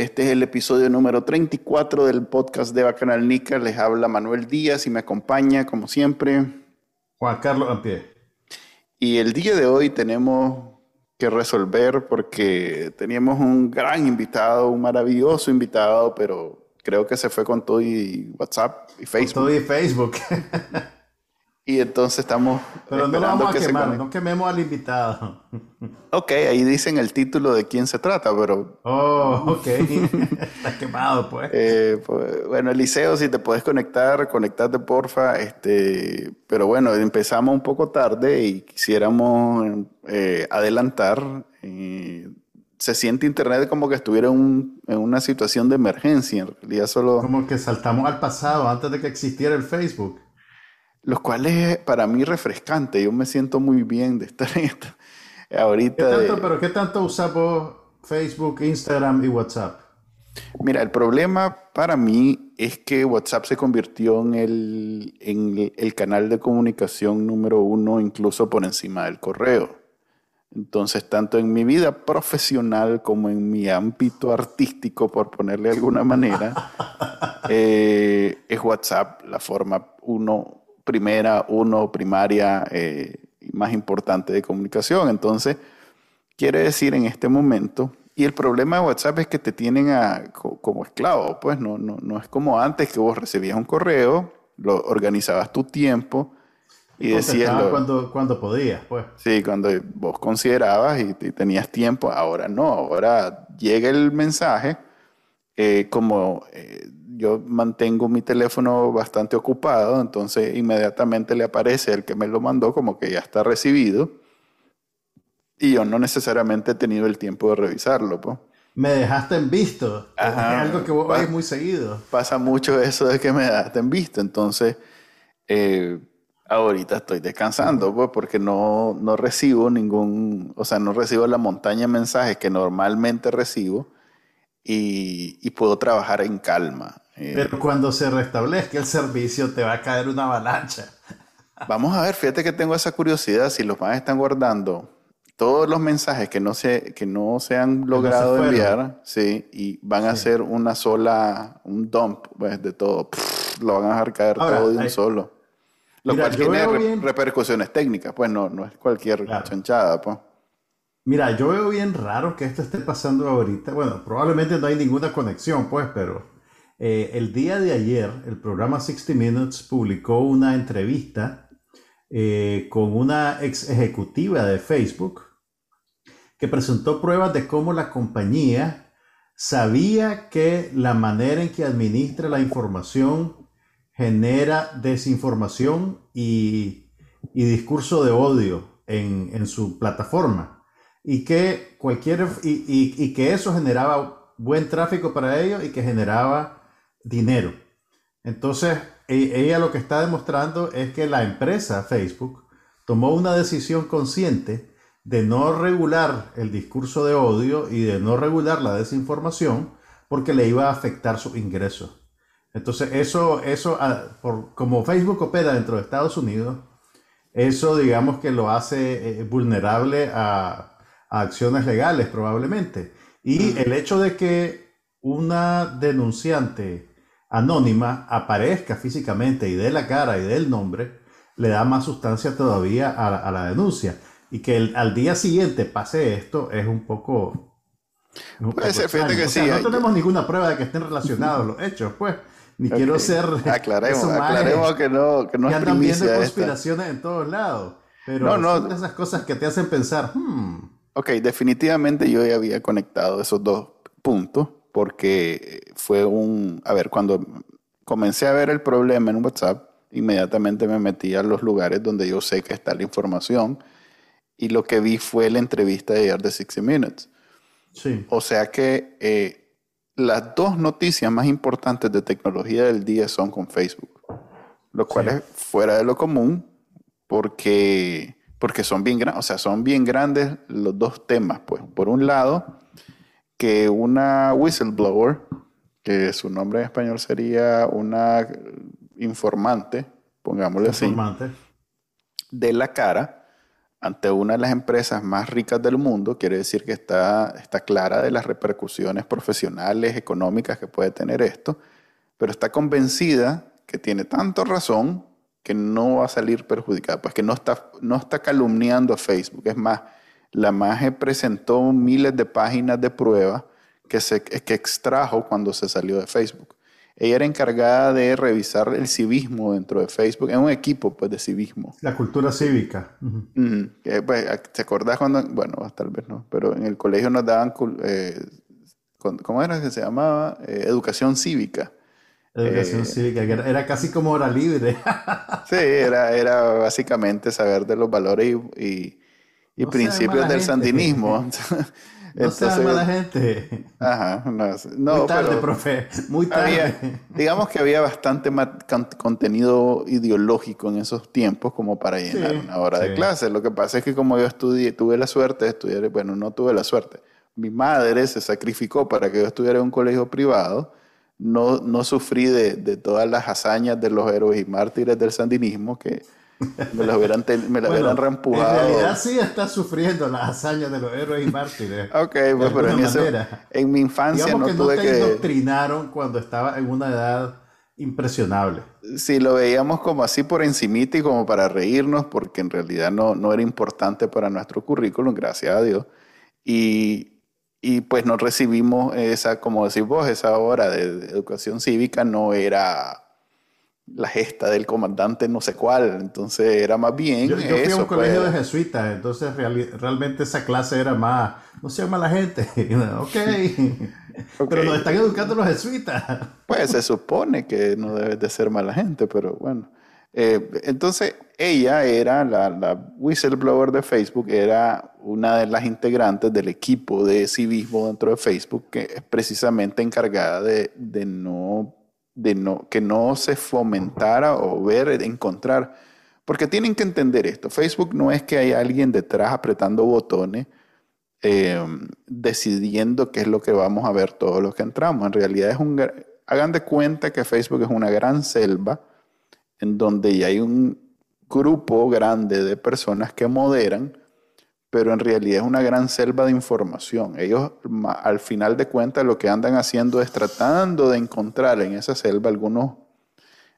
Este es el episodio número 34 del podcast de Bacanal Nica. Les habla Manuel Díaz y me acompaña, como siempre, Juan Carlos Ampie. Y el día de hoy tenemos que resolver porque teníamos un gran invitado, un maravilloso invitado, pero creo que se fue con todo y WhatsApp y Facebook. Con todo y Facebook. Y entonces estamos. Pero no lo vamos a quemar, no quememos al invitado. Ok, ahí dicen el título de quién se trata, pero. Oh, ok. Está quemado, pues. Eh, pues. Bueno, Eliseo, si te puedes conectar, conectate, porfa. Este, pero bueno, empezamos un poco tarde y quisiéramos eh, adelantar. Eh, se siente Internet como que estuviera en una situación de emergencia. En realidad, solo. Como que saltamos al pasado antes de que existiera el Facebook los cuales es para mí refrescante. Yo me siento muy bien de estar en esto. Ahorita. ¿Qué tanto, pero qué tanto usamos Facebook, Instagram y WhatsApp? Mira, el problema para mí es que WhatsApp se convirtió en el, en el canal de comunicación número uno, incluso por encima del correo. Entonces, tanto en mi vida profesional como en mi ámbito artístico, por ponerle de alguna manera, eh, es WhatsApp la forma uno primera, uno, primaria eh, más importante de comunicación. Entonces, quiere decir en este momento, y el problema de WhatsApp es que te tienen a, como esclavo, pues no, no, no es como antes que vos recibías un correo, lo organizabas tu tiempo y decías... cuando, cuando podías, pues. Sí, cuando vos considerabas y, tenías tiempo, ahora no, ahora llega el mensaje eh, como... Eh, yo mantengo mi teléfono bastante ocupado, entonces inmediatamente le aparece el que me lo mandó como que ya está recibido y yo no necesariamente he tenido el tiempo de revisarlo. Pues. Me dejaste en visto. es algo que vos muy seguido. Pasa mucho eso de que me dejaste en visto. Entonces, eh, ahorita estoy descansando, pues, porque no, no recibo ningún, o sea, no recibo la montaña de mensajes que normalmente recibo y, y puedo trabajar en calma. Eh, Pero cuando se restablezca el servicio te va a caer una avalancha. Vamos a ver, fíjate que tengo esa curiosidad, si los más están guardando todos los mensajes que no se, que no se han logrado enviar, sí, y van a hacer una sola, un dump pues, de todo, lo van a dejar caer todo de un solo. Lo cual tiene repercusiones técnicas, pues no, no es cualquier chanchada, pues. Mira, yo veo bien raro que esto esté pasando ahorita. Bueno, probablemente no hay ninguna conexión, pues, pero eh, el día de ayer, el programa 60 Minutes publicó una entrevista eh, con una ex ejecutiva de Facebook que presentó pruebas de cómo la compañía sabía que la manera en que administra la información genera desinformación y, discurso de odio en, su plataforma y que cualquier y que eso generaba buen tráfico para ellos y que generaba dinero. Entonces, e, ella lo que está demostrando es que la empresa Facebook tomó una decisión consciente de no regular el discurso de odio y de no regular la desinformación porque le iba a afectar sus ingresos. Entonces, eso, eso ah, por, como Facebook opera dentro de Estados Unidos, eso digamos que lo hace eh, vulnerable a, a acciones legales probablemente. Y el hecho de que una denunciante anónima aparezca físicamente y dé la cara y dé el nombre, le da más sustancia todavía a, la denuncia. Y que al día siguiente pase esto es un poco... Puede ser, fíjate que sí. no tenemos ninguna prueba de que estén relacionados los hechos, pues. Ni quiero ser... Aclaremos, aclaremos que no, que no es andan viendo conspiraciones en todos lados. Pero no, son esas cosas que te hacen pensar, hmm. Ok, definitivamente yo ya había conectado esos dos puntos porque fue un, a ver, cuando comencé a ver el problema en WhatsApp, inmediatamente me metí a los lugares donde yo sé que está la información y lo que vi fue la entrevista de ayer de 60 Minutes. Sí. O sea que eh, las dos noticias más importantes de tecnología del día son con Facebook, lo cual es fuera de lo común porque, porque son bien o sea, son bien grandes los dos temas. Pues, por un lado, que una whistleblower, que su nombre en español sería una informante, pongámosle informante. así, de la cara ante una de las empresas más ricas del mundo, quiere decir que está, está clara de las repercusiones profesionales, económicas que puede tener esto, pero está convencida que tiene tanto razón que no va a salir perjudicada, pues que no está, no está calumniando a Facebook. Es más, la MAGE presentó miles de páginas de prueba que, se, que extrajo cuando se salió de Facebook. Ella era encargada de revisar el civismo dentro de Facebook, en un equipo pues, de civismo. La cultura cívica. Pues, ¿Te acordás cuando, bueno, tal vez no, pero en el colegio nos daban, eh, ¿cómo era que se llamaba? Eh, educación cívica. Educación eh, cívica, que era, casi como hora libre. sí, era, era básicamente saber de los valores y, y, principios del sandinismo. No Entonces, mala gente. Ajá, no, Muy tarde, profe. Muy tarde. digamos que había bastante contenido ideológico en esos tiempos como para llenar una hora de clase. Lo que pasa es que como yo estudié, tuve la suerte de estudiar, bueno, no tuve la suerte. Mi madre se sacrificó para que yo estudiara en un colegio privado. No, no sufrí de, de todas las hazañas de los héroes y mártires del sandinismo que me lo hubieran, me lo hubieran reempujado. En realidad sí está sufriendo las hazañas de los héroes y mártires. ok, pues, pero en, eso, en mi infancia Digamos no que tuve no te indoctrinaron cuando estaba en una edad impresionable. Sí, lo veíamos como así por encimita y como para reírnos, porque en realidad no, no era importante para nuestro currículum, gracias a Dios. Y, y pues no recibimos esa, como decís vos, esa hora de educación cívica no era la gesta del comandante no sé cuál. Entonces era más bien. Yo, yo fui a un colegio pues. de jesuitas, entonces realmente esa clase era más. No se llama la gente. ok. Pero nos están educando los jesuitas. Pues se supone que no debe de ser mala gente, pero bueno. Eh, entonces ella era la, la, whistleblower de Facebook, era una de las integrantes del equipo de civismo dentro de Facebook que es precisamente encargada de, de no de no, que no se fomentara o ver, encontrar. Porque tienen que entender esto. Facebook no es que hay alguien detrás apretando botones, eh, decidiendo qué es lo que vamos a ver todos los que entramos. En realidad es un... Hagan de cuenta que Facebook es una gran selva en donde ya hay un grupo grande de personas que moderan pero en realidad es una gran selva de información. Ellos, al final de cuentas, lo que andan haciendo es tratando de encontrar en esa selva algunos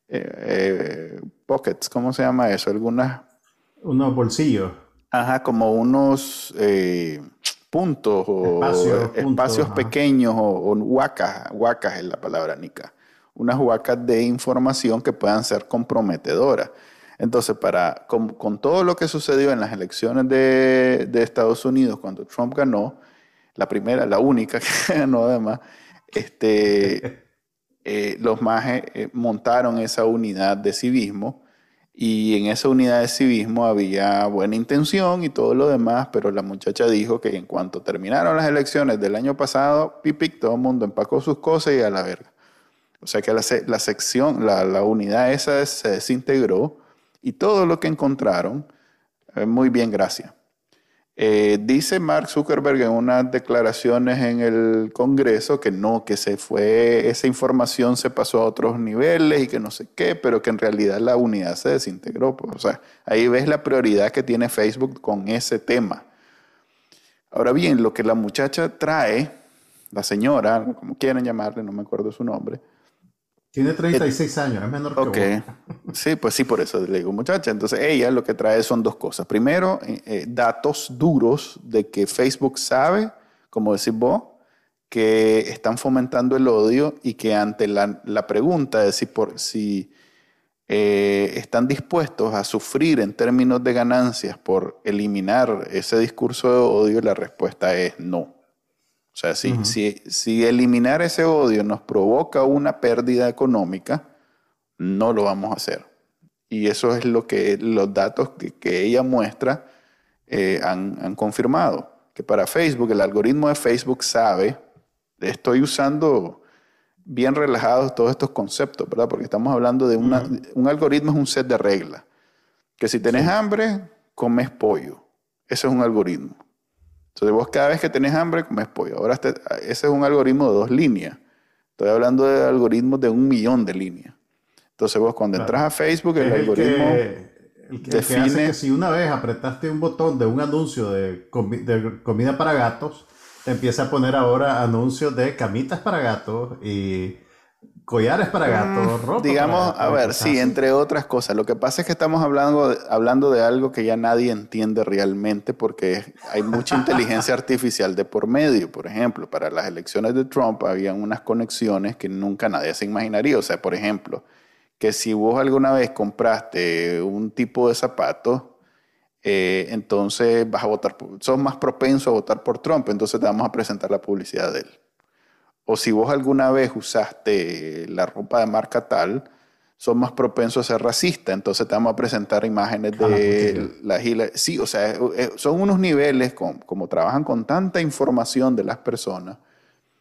eh, eh, pockets, ¿cómo se llama eso? Algunas... Unos bolsillos. Ajá, como unos eh, puntos o espacios, pequeños o, o, huacas, huacas es la palabra nica, unas huacas de información que puedan ser comprometedoras. Entonces, para, con, todo lo que sucedió en las elecciones de, Estados Unidos cuando Trump ganó, la primera, la única que ganó además, este, eh, los majes eh, montaron esa unidad de civismo y en esa unidad de civismo había buena intención y todo lo demás, pero la muchacha dijo que en cuanto terminaron las elecciones del año pasado, pipic, todo el mundo empacó sus cosas y a la verga. O sea que la, la sección, la, la unidad esa se desintegró y todo lo que encontraron, eh, muy bien, gracias. Eh, dice Mark Zuckerberg en unas declaraciones en el Congreso que no, que se fue, esa información se pasó a otros niveles y que no sé qué, pero que en realidad la unidad se desintegró. O sea, ahí ves la prioridad que tiene Facebook con ese tema. Ahora bien, lo que la muchacha trae, la señora, como quieran llamarle, no me acuerdo su nombre, tiene 36 años, es menor que vos. Sí, pues sí, por eso le digo muchacha. Entonces ella lo que trae son dos cosas. Primero, eh, eh, datos duros de que Facebook sabe, como decís vos, que están fomentando el odio y que ante la, la pregunta de si, por, si eh, están dispuestos a sufrir en términos de ganancias por eliminar ese discurso de odio, la respuesta es no. O sea, si, si, eliminar ese odio nos provoca una pérdida económica, no lo vamos a hacer. Y eso es lo que los datos que, ella muestra eh, han, confirmado. Que para Facebook, el algoritmo de Facebook sabe estoy usando bien relajados todos estos conceptos, ¿verdad? Porque estamos hablando de una, un algoritmo es un set de reglas. Que si tenés hambre, comes pollo. Ese es un algoritmo. Entonces vos cada vez que tenés hambre, comes pollo. Ahora este, ese es un algoritmo de dos líneas. Estoy hablando de algoritmos de un millón de líneas. Entonces vos cuando entras a Facebook, el, algoritmo el que, define... hace que si una vez apretaste un botón de un anuncio de, de comida para gatos, te empieza a poner ahora anuncios de camitas para gatos y collares para gatos, mm, ropa. Digamos, a ver, sí, entre otras cosas. Lo que pasa es que estamos hablando de, hablando de algo que ya nadie entiende realmente porque hay mucha inteligencia artificial de por medio. Por ejemplo, para las elecciones de Trump había unas conexiones que nunca nadie se imaginaría. O sea, por ejemplo, que si vos alguna vez compraste un tipo de zapato eh, entonces vas a votar, sos más propenso a votar por Trump, entonces te vamos a presentar la publicidad de él. O si vos alguna vez usaste la ropa de marca tal, sos más propenso a ser racista, entonces te vamos a presentar imágenes de la gila. Sí, o sea, son unos niveles, como, trabajan con tanta información de las personas,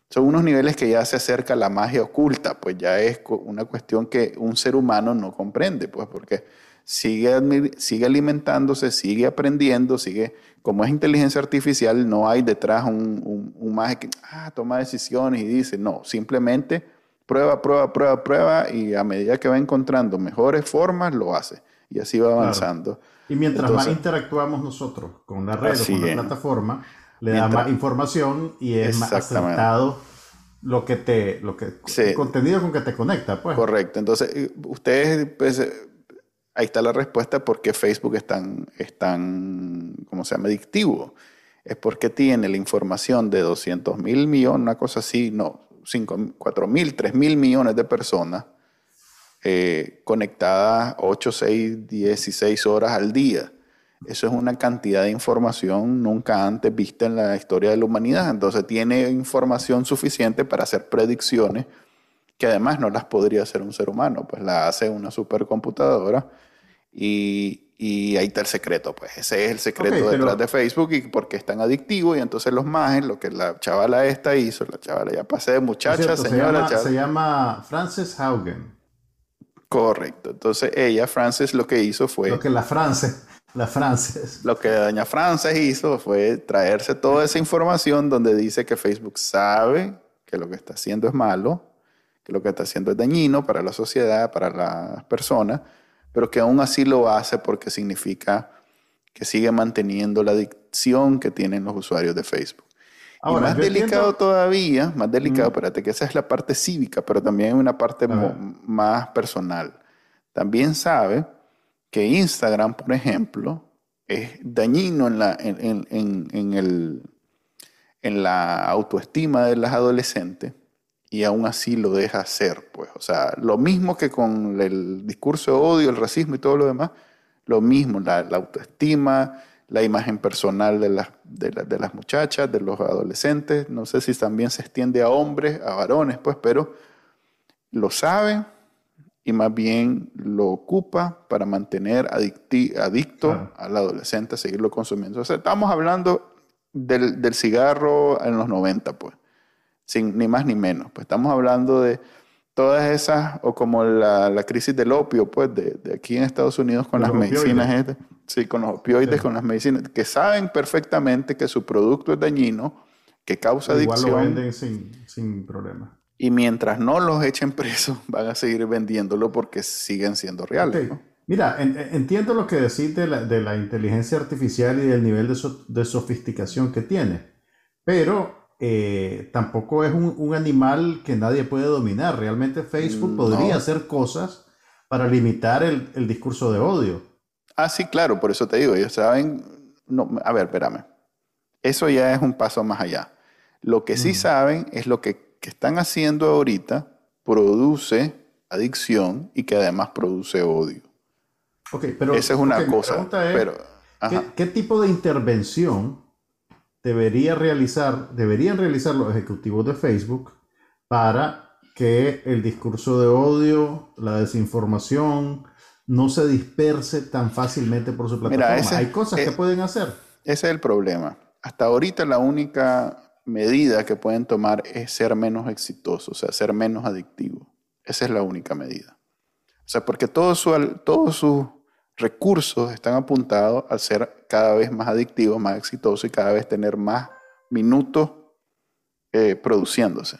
son unos niveles que ya se acerca a la magia oculta, pues ya es una cuestión que un ser humano no comprende, pues porque sigue, sigue alimentándose, sigue aprendiendo, sigue, como es inteligencia artificial, no hay detrás un, un, un que ah, toma decisiones y dice, no, simplemente prueba, prueba, prueba, prueba y a medida que va encontrando mejores formas, lo hace. Y así va avanzando. Y mientras más interactuamos nosotros con la red o con la plataforma, le da más información y es más acertado lo que te, lo que, el contenido con que te conecta, pues. Correcto. Entonces, ustedes, pues, ahí está la respuesta por qué Facebook es tan, es tan, ¿cómo se llama?, adictivo. Es porque tiene la información de 200 mil millones, una cosa así, no, 5, 4 mil, 3 mil millones de personas eh, conectadas 8, 6, 16 horas al día. Eso es una cantidad de información nunca antes vista en la historia de la humanidad. Entonces tiene información suficiente para hacer predicciones que además no las podría hacer un ser humano, pues la hace una supercomputadora y, y ahí está el secreto, pues ese es el secreto detrás de Facebook y porque es tan adictivo y entonces los más, lo que la chavala esta hizo, la chavala ya pasé de muchacha, señora. Se llama, Frances Haugen. Correcto, entonces ella, Frances, lo que hizo fue... Lo que la Frances... La Frances. Lo que doña Frances hizo fue traerse toda esa información donde dice que Facebook sabe que lo que está haciendo es malo, que lo que está haciendo es dañino para la sociedad, para las personas, pero que aún así lo hace porque significa que sigue manteniendo la adicción que tienen los usuarios de Facebook. y más delicado todavía, más delicado, mm. espérate, que esa es la parte cívica, pero también hay una parte más personal. También sabe que Instagram, por ejemplo, es dañino en la, en, en, el, en la autoestima de las adolescentes y aún así lo deja hacer, pues. O sea, lo mismo que con el discurso de odio, el racismo y todo lo demás, lo mismo, la, autoestima, la imagen personal de las, de, las muchachas, de los adolescentes, no sé si también se extiende a hombres, a varones, pues, pero lo sabe y más bien lo ocupa para mantener adicto al adolescente a seguirlo consumiendo. O sea, estamos hablando del, del cigarro en los 90, pues sin ni más ni menos. Pues estamos hablando de todas esas, o como la, crisis del opio, pues de, aquí en Estados Unidos con las medicinas, este, sí, con los opioides, con las medicinas, que saben perfectamente que su producto es dañino, que causa adicción. Igual lo venden sin, sin problema. Y mientras no los echen presos, van a seguir vendiéndolo porque siguen siendo reales. Mira, entiendo lo que decís de la, de la, inteligencia artificial y del nivel de, de sofisticación que tiene, pero eh, tampoco es un, animal que nadie puede dominar. Realmente Facebook podría hacer cosas para limitar el, discurso de odio. Ah, sí, claro, por eso te digo, ellos saben, no, a ver, espérame, eso ya es un paso más allá. Lo que sí mm. saben es lo que, están haciendo ahorita produce adicción y que además produce odio. Okay, pero, Esa es una cosa. pero, ¿qué, tipo de intervención debería realizar, deberían realizar los ejecutivos de Facebook para que el discurso de odio, la desinformación, no se disperse tan fácilmente por su plataforma. Hay cosas que pueden hacer. Ese es el problema. Hasta ahorita la única medida que pueden tomar es ser menos exitoso, o sea, ser menos adictivo. Esa es la única medida. O sea, porque todos sus recursos están apuntados a ser cada vez más adictivo, más exitoso y cada vez tener más minutos eh, produciéndose.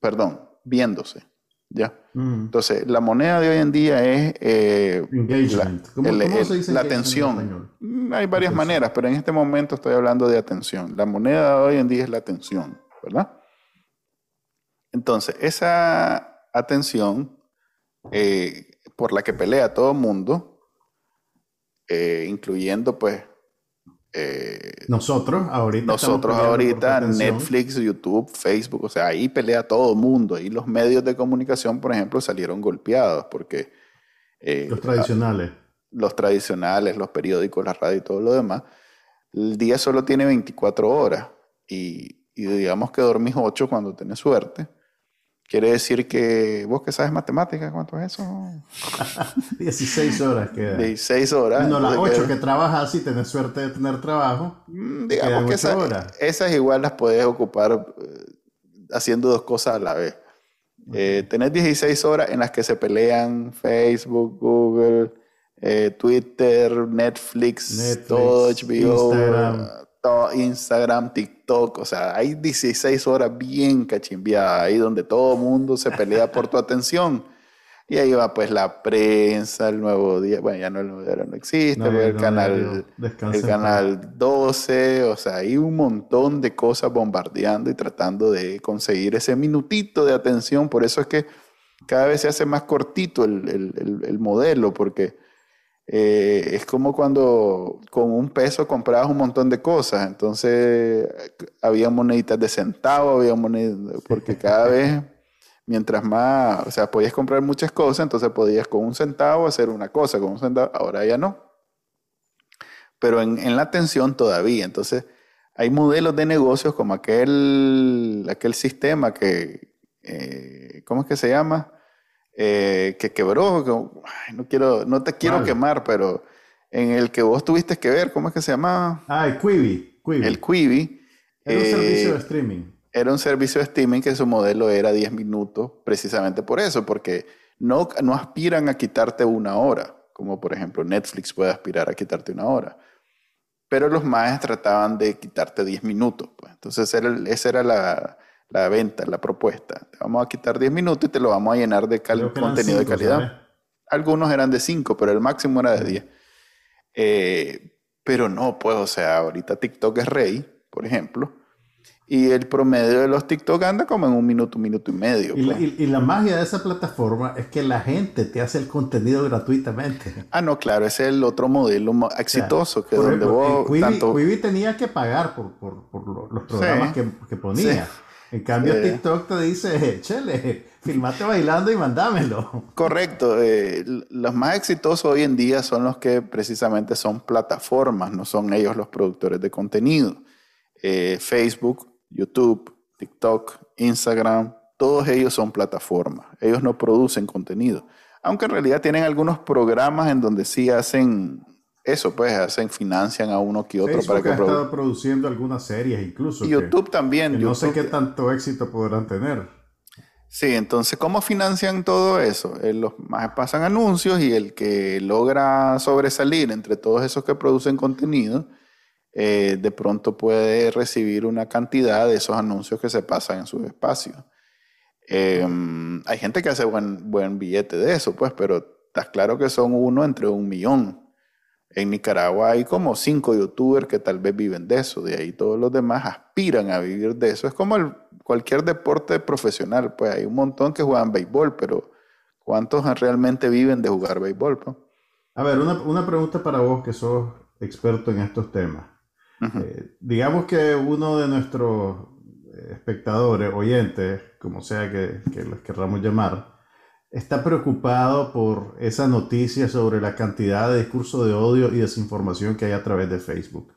Perdón, viéndose. ¿ya? Mm. Entonces, la moneda de hoy en día es eh, engagement. ¿Cómo, se dice la atención. Mm, hay varias maneras, pero en este momento estoy hablando de atención. La moneda de hoy en día es la atención, ¿verdad? Entonces, esa atención eh, por la que pelea todo el mundo, eh, incluyendo pues eh, nosotros ahorita. Nosotros ahorita, Netflix, YouTube, Facebook, o sea, ahí pelea todo el mundo. Ahí los medios de comunicación, por ejemplo, salieron golpeados porque... Eh, los tradicionales. Los tradicionales, los periódicos, la radio y todo lo demás. El día solo tiene 24 horas y, y digamos que dormís 8 cuando tenés suerte. Quiere decir que vos que sabes matemáticas, ¿cuánto es eso? 16 horas queda. 16 horas. No, las 8 que, trabajas y tenés suerte de tener trabajo. Mm, digamos que esas igual las puedes ocupar eh, haciendo dos cosas a la vez. Eh, tenés 16 horas en las que se pelean Facebook, Google, eh, Twitter, Netflix, Netflix, todo HBO, Instagram. Instagram, TikTok, o sea, hay 16 horas bien cachimbiadas ahí donde todo mundo se pelea por tu atención. Y ahí va pues la prensa, el nuevo día, bueno, ya no el nuevo día no existe, el, canal, el canal 12, o sea, hay un montón de cosas bombardeando y tratando de conseguir ese minutito de atención. Por eso es que cada vez se hace más cortito el, el modelo, porque eh, es como cuando con un peso comprabas un montón de cosas. Entonces había moneditas de centavo, había moneditas, porque cada vez, mientras más, o sea, podías comprar muchas cosas, entonces podías con un centavo hacer una cosa, con un centavo, ahora ya no. Pero en, la atención todavía. Entonces hay modelos de negocios como aquel, aquel sistema que, eh, ¿cómo es que se llama? Eh, que quebró, no, quiero, no te quiero quemar, pero en el que vos tuviste que ver, ¿cómo es que se llamaba? Ah, el Quibi. El Quibi. Era un servicio de eh, streaming. Era un servicio de streaming que su modelo era 10 minutos, precisamente por eso, porque no, no aspiran a quitarte una hora, como por ejemplo Netflix puede aspirar a quitarte una hora. Pero los maes trataban de quitarte 10 minutos. Pues. Entonces esa era la, la venta, la propuesta. Te vamos a quitar 10 minutos y te lo vamos a llenar de contenido de calidad. Algunos eran de 5, pero el máximo era de 10. Eh, pero no, pues, o sea, ahorita TikTok es rey, por ejemplo. Y el promedio de los TikTok anda como en un minuto, un minuto y medio. Y, la, pues. magia de esa plataforma es que la gente te hace el contenido gratuitamente. Ah, no, claro, ese es el otro modelo exitoso que donde vos. Quibi, tenía que pagar por, por, los programas que, que, ponía. En cambio, eh. TikTok te dice, chele, filmate bailando y mandámelo. Correcto. Eh, los más exitosos hoy en día son los que precisamente son plataformas, no son ellos los productores de contenido. Eh, Facebook, YouTube, TikTok, Instagram, todos ellos son plataformas. Ellos no producen contenido. Aunque en realidad tienen algunos programas en donde sí hacen eso, pues, hacen, financian a uno que otro para que ha estado produciendo algunas series incluso. Y YouTube también. no sé qué tanto éxito podrán tener. Sí, entonces, ¿cómo financian todo eso? Eh, los más pasan anuncios y el que logra sobresalir entre todos esos que producen contenido, eh, de pronto puede recibir una cantidad de esos anuncios que se pasan en sus espacios. Em, hay gente que hace buen, buen billete de eso, pues, pero está claro que son uno entre un millón. En Nicaragua hay como cinco youtubers que tal vez viven de eso, de ahí todos los demás aspiran a vivir de eso. Es como el, cualquier deporte profesional, pues hay un montón que juegan béisbol, pero ¿cuántos realmente viven de jugar béisbol? Pues? A ver, una, pregunta para vos que sos experto en estos temas. Eh, digamos que uno de nuestros espectadores, oyentes, como sea que, que los querramos llamar, está preocupado por esa noticia sobre la cantidad de discurso de odio y desinformación que hay a través de Facebook.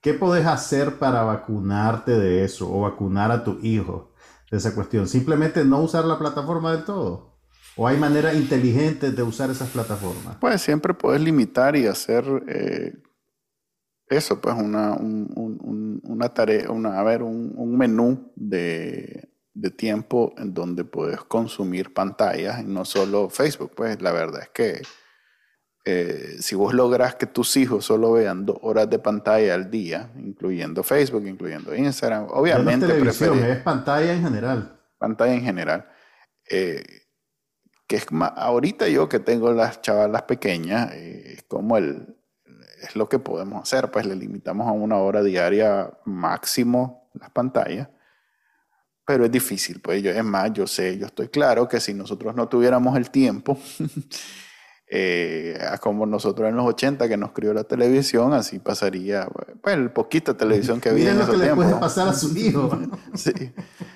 ¿Qué podés hacer para vacunarte de eso o vacunar a tu hijo de esa cuestión? Simplemente no usar la plataforma del todo. ¿O hay maneras inteligentes de usar esas plataformas? Pues siempre puedes limitar y hacer eh, eso, pues una, un, una tarea, una, a ver, un, menú de, tiempo en donde puedes consumir pantallas, y no solo Facebook. Pues la verdad es que eh, si vos logras que tus hijos solo vean dos horas de pantalla al día, incluyendo Facebook, incluyendo Instagram, obviamente... No televisión, es pantalla en general. Pantalla en general. Eh, que es más, ahorita yo que tengo las chavalas pequeñas, eh, es como el, es lo que podemos hacer, pues le limitamos a una hora diaria máximo las pantallas, pero es difícil, pues yo, es más, yo sé, yo estoy claro que si nosotros no tuviéramos el tiempo, eh, como nosotros en los 80 que nos crió la televisión, así pasaría, pues el poquito televisión que había en ese tiempo. le puede pasar a su hijo. sí.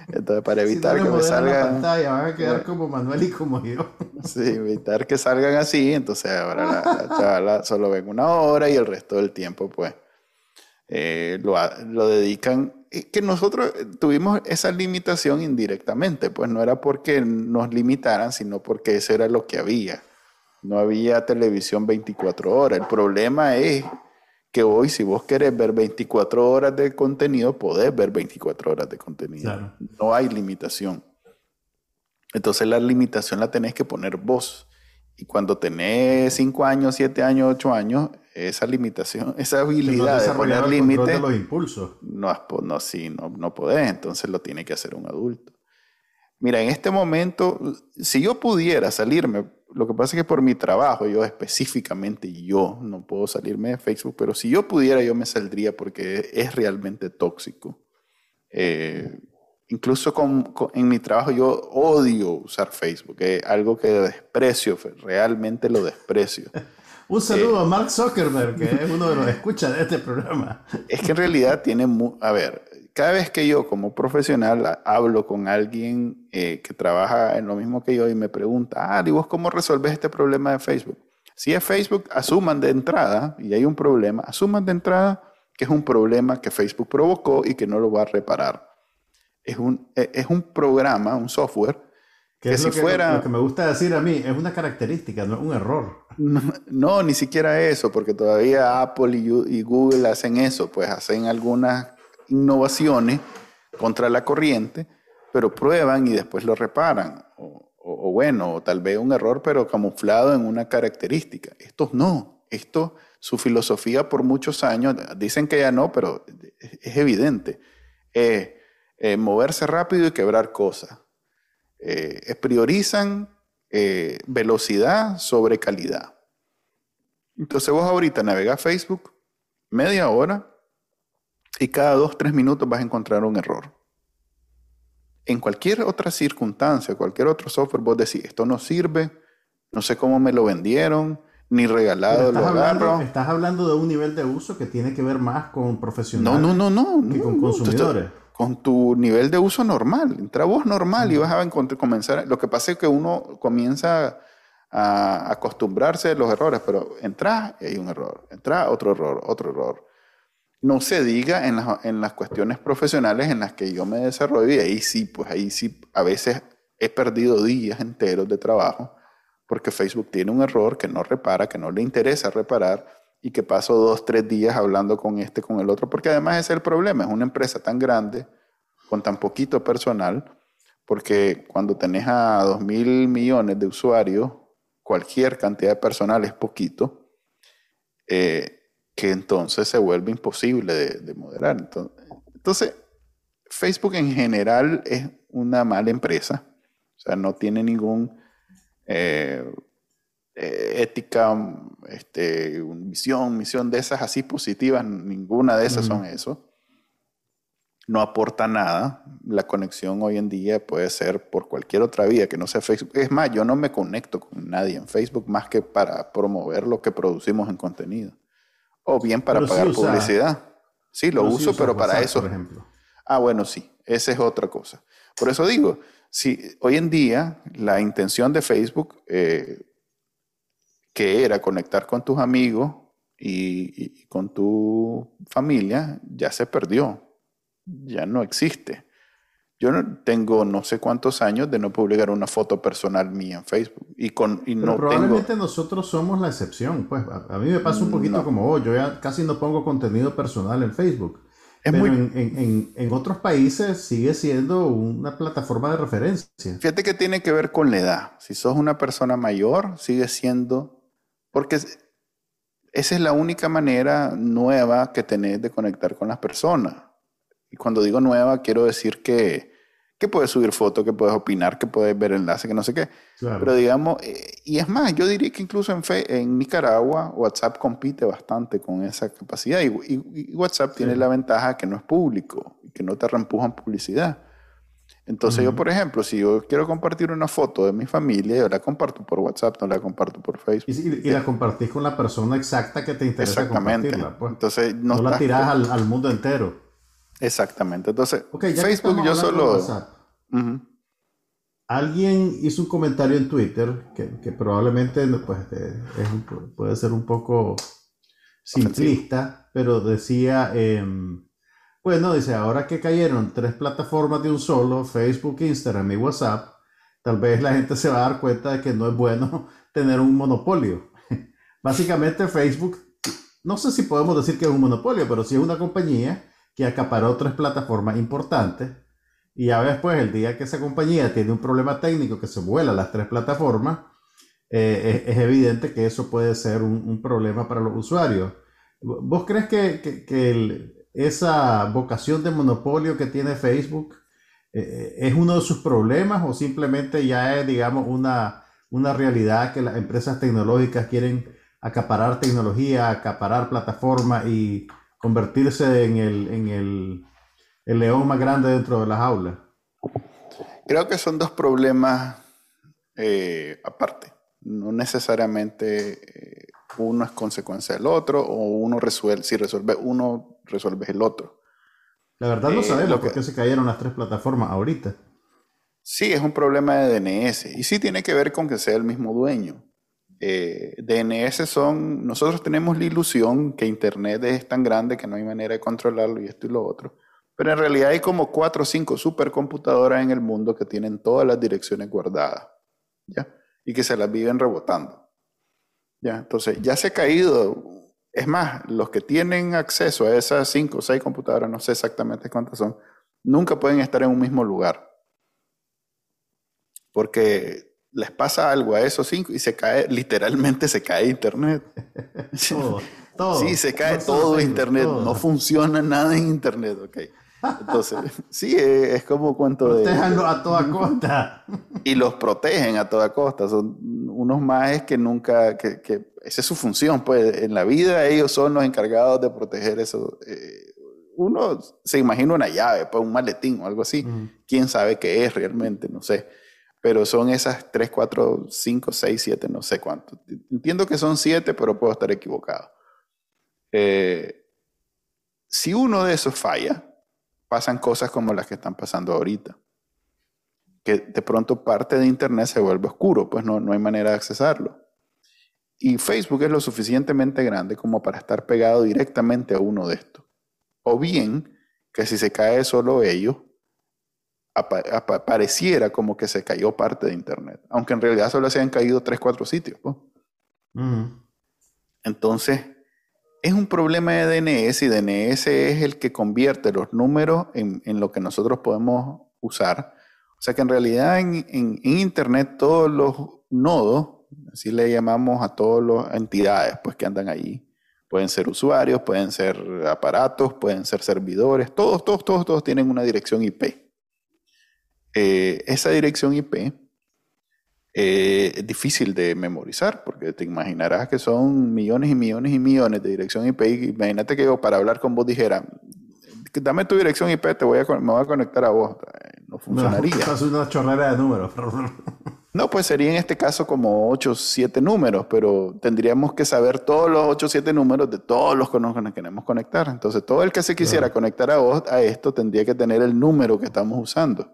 Entonces, para evitar que me salgan. pantalla, van a quedar como Manuel y como yo. sí, evitar que salgan así. Entonces, ahora la, chavala solo ven una hora y el resto del tiempo, pues, eh, lo, lo dedican. Que nosotros tuvimos esa limitación indirectamente, pues no era porque nos limitaran, sino porque eso era lo que había. No había televisión 24 horas. El problema es que hoy si vos querés ver 24 horas de contenido, podés ver 24 horas de contenido. No hay limitación. Entonces la limitación la tenés que poner vos. Y cuando tenés 5 años, 7 años, 8 años, esa limitación, esa habilidad de poner límites, los impulsos. No, no, sí, no, no podés, entonces lo tiene que hacer un adulto. Mira, en este momento, si yo pudiera salirme lo que pasa es que por mi trabajo, yo específicamente, yo no puedo salirme de Facebook, pero si yo pudiera, yo me saldría porque es realmente tóxico. Eh, incluso con, en mi trabajo yo odio usar Facebook, es algo que desprecio, realmente lo desprecio. Un saludo a Mark Zuckerberg, que es uno de los escuchas de este programa. Es que en realidad tiene, a ver, cada vez que yo como profesional hablo con alguien eh, que trabaja en lo mismo que yo y me pregunta, ah, ¿y vos cómo resolves este problema de Facebook? Si es Facebook, asuman de entrada, y hay un problema, asuman de entrada que es un problema que Facebook provocó y que no lo va a reparar. Es un, e, es un programa, un software, que, si fuera... Lo que me gusta decir a mí es una característica, no es un error. No, ni siquiera eso, porque todavía Apple y, y Google hacen eso, pues hacen algunas innovaciones contra la corriente, pero prueban y después lo reparan. O, bueno, o tal vez un error, pero camuflado en una característica. Estos no. Esto, su filosofía por muchos años, dicen que ya no, pero es evidente. Eh, moverse rápido y quebrar cosas. Eh, priorizan eh, velocidad sobre calidad. Entonces vos ahorita navegas Facebook media hora y cada dos, tres minutos vas a encontrar un error. En cualquier otra circunstancia, cualquier otro software, vos decís, esto no sirve, no sé cómo me lo vendieron, ni regalado lo hablando, Estás hablando de un nivel de uso que tiene que ver más con profesionales no, no, no, no, que con consumidores. Con tu nivel de uso normal. Entra vos normal y vas a comenzar. Lo que pasa es que uno comienza a acostumbrarse a los errores, pero entras y hay un error. Entra otro error, otro error. No se diga en, en las cuestiones profesionales en las que yo me desarrollo y ahí sí, pues ahí sí, a veces he perdido días enteros de trabajo porque Facebook tiene un error que no repara, que no le interesa reparar y que paso dos, tres días hablando con este, con el otro, porque además ese es el problema, es una empresa tan grande, con tan poquito personal, porque cuando tenés a dos mil millones de usuarios, cualquier cantidad de personal es poquito. Eh, que entonces se vuelve imposible de, moderar. Entonces, Facebook en general es una mala empresa, o sea, no tiene ningún eh, eh, ética, este, visión, misión de esas así positivas, ninguna de esas son eso. No aporta nada. La conexión hoy en día puede ser por cualquier otra vía que no sea Facebook. Es más, yo no me conecto con nadie en Facebook más que para promover lo que producimos en contenido. O bien para pagar publicidad. Sí, lo uso, pero para eso. Por ejemplo. Ah, bueno, sí, esa es otra cosa. Por eso digo, si hoy en día la intención de Facebook, eh, que era conectar con tus amigos y, con tu familia, ya se perdió, ya no existe. Yo no, tengo no sé cuántos años de no publicar una foto personal mía en Facebook. Y, con, y no probablemente nosotros somos la excepción. Pues a, mí me pasa un poquito como vos. Yo ya casi no pongo contenido personal en Facebook. Pero en, otros países sigue siendo una plataforma de referencia. Fíjate que tiene que ver con la edad. Si sos una persona mayor, sigue siendo... Porque esa es la única manera nueva que tenés de conectar con las personas. Y cuando digo nueva, quiero decir que que puedes subir fotos, que puedes opinar, que puedes ver enlaces, que no sé qué. Pero digamos, eh, y es más, yo diría que incluso en, en Nicaragua WhatsApp compite bastante con esa capacidad y, WhatsApp tiene la ventaja que no es público y que no te reempujan publicidad. Entonces yo, por ejemplo, si yo quiero compartir una foto de mi familia, yo la comparto por WhatsApp, no la comparto por Facebook. Y, la compartís con la persona exacta que te interesa Exactamente. compartirla. Pues. Entonces no, la tirás al mundo entero. Exactamente. Entonces, Facebook yo solo... Alguien hizo un comentario en Twitter que, probablemente pues, eh, puede ser un poco simplista, pero decía, em, bueno, dice, ahora que cayeron tres plataformas de un solo, Facebook, Instagram y WhatsApp, tal vez la gente se va a dar cuenta de que no es bueno tener un monopolio. Básicamente Facebook, no sé si podemos decir que es un monopolio, pero sí es una compañía que acaparó tres plataformas importantes y ya después, el día que esa compañía tiene un problema técnico que se vuela las tres plataformas, eh, es, evidente que eso puede ser un, problema para los usuarios. ¿Vos crees que, esa vocación de monopolio que tiene Facebook eh, eh, es uno de sus problemas o simplemente ya es, digamos, una, una realidad que las empresas tecnológicas quieren acaparar tecnología, acaparar plataformas y convertirse en el, en el, el león más grande dentro de las aulas? Creo que son dos problemas eh, aparte. No necesariamente uno es consecuencia del otro o uno resuelve, si resuelve uno, resuelve el otro. La verdad no eh, sabemos por qué se cayeron las tres plataformas ahorita. Sí, es un problema de DNS y sí tiene que ver con que sea el mismo dueño. Eh, DNS son, nosotros tenemos la ilusión que Internet es tan grande que no hay manera de controlarlo y esto y lo otro. Pero en realidad hay como cuatro o cinco supercomputadoras en el mundo que tienen todas las direcciones guardadas, ¿ya? Y que se las viven rebotando. ¿Ya? Entonces, ya se ha caído. Es más, los que tienen acceso a esas cinco o seis computadoras, no sé exactamente cuántas son, nunca pueden estar en un mismo lugar. Porque les pasa algo a esos cinco y se cae, literalmente se cae internet. todo, todo. Sí, se cae todo internet. No funciona nada en internet, ok. Entonces, sí, es como cuento de... a toda costa. Y los protegen a toda costa. Son unos más que nunca, que, que, esa es su función, pues en la vida ellos son los encargados de proteger eso. Eh, uno se imagina una llave, pues un maletín o algo así. ¿Quién sabe qué es realmente? No sé pero son esas 3, 4, 5, 6, 7, no sé cuánto. Entiendo que son 7, pero puedo estar equivocado. Eh, si uno de esos falla, pasan cosas como las que están pasando ahorita. Que de pronto parte de Internet se vuelve oscuro, pues no, no hay manera de accesarlo. Y Facebook es lo suficientemente grande como para estar pegado directamente a uno de estos. O bien que si se cae solo ellos, pareciera como que se cayó parte de Internet, aunque en realidad solo se han caído tres, cuatro sitios. Entonces, es un problema de DNS y DNS es el que convierte los números en, lo que nosotros podemos usar. O sea que en realidad en, en, Internet todos los nodos, así le llamamos a todas las entidades pues, que andan allí, pueden ser usuarios, pueden ser aparatos, pueden ser servidores, todos, todos, todos, todos tienen una dirección IP. Eh, esa dirección IP eh, es difícil de memorizar porque te imaginarás que son millones y millones y millones de dirección IP. Imagínate que yo para hablar con vos dijera, dame tu dirección IP, te voy a, me voy a conectar a vos. No funcionaría. No, es una chorrera de números. no, pues sería en este caso como 8 o 7 números, pero tendríamos que saber todos los 8 o 7 números de todos los que nos queremos conectar. Entonces, todo el que se quisiera conectar a vos, a esto, tendría que tener el número que estamos usando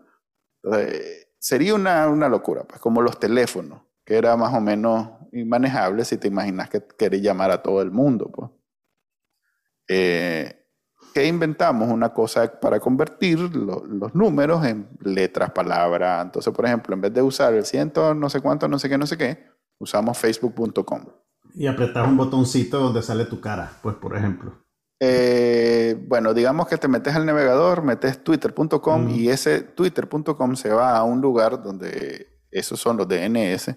sería una, locura, pues como los teléfonos, que era más o menos inmanejable si te imaginas que querés llamar a todo el mundo. Pues. Eh, ¿Qué inventamos? Una cosa para convertir los números en letras, palabras. Entonces, por ejemplo, en vez de usar el ciento, no sé cuánto, no sé qué, no sé qué, usamos facebook.com. Y apretar un botoncito donde sale tu cara, pues, por ejemplo. Eh, bueno, digamos que te metes al navegador, metes twitter.com Mm. y ese twitter.com se va a un lugar donde esos son los DNS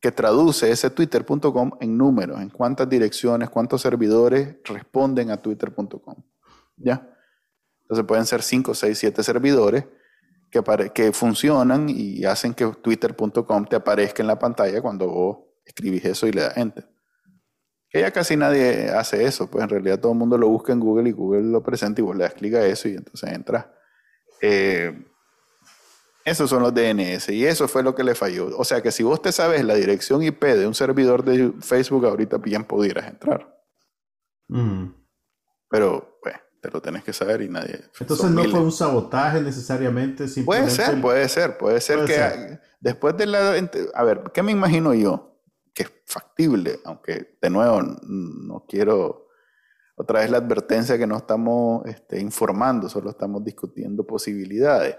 que traduce ese twitter.com en números, en cuántas direcciones, cuántos servidores responden a twitter.com. ¿Ya? Entonces pueden ser 5, 6, 7 servidores que, que funcionan y hacen que twitter.com te aparezca en la pantalla cuando vos escribís eso y le das enter. Que ya casi nadie hace eso, pues en realidad todo el mundo lo busca en Google y Google lo presenta y vos le das clic a eso y entonces entras. Eh, esos son los DNS y eso fue lo que le falló. O sea que si vos te sabes la dirección IP de un servidor de Facebook, ahorita bien pudieras entrar. Mm. Pero, pues, te lo tenés que saber y nadie. Entonces no miles. fue un sabotaje necesariamente, Puede ser, puede ser, puede ser Puede que ser. después de la... A ver, ¿qué me imagino yo? Que es factible, aunque de nuevo no quiero otra vez la advertencia que no estamos este, informando, solo estamos discutiendo posibilidades.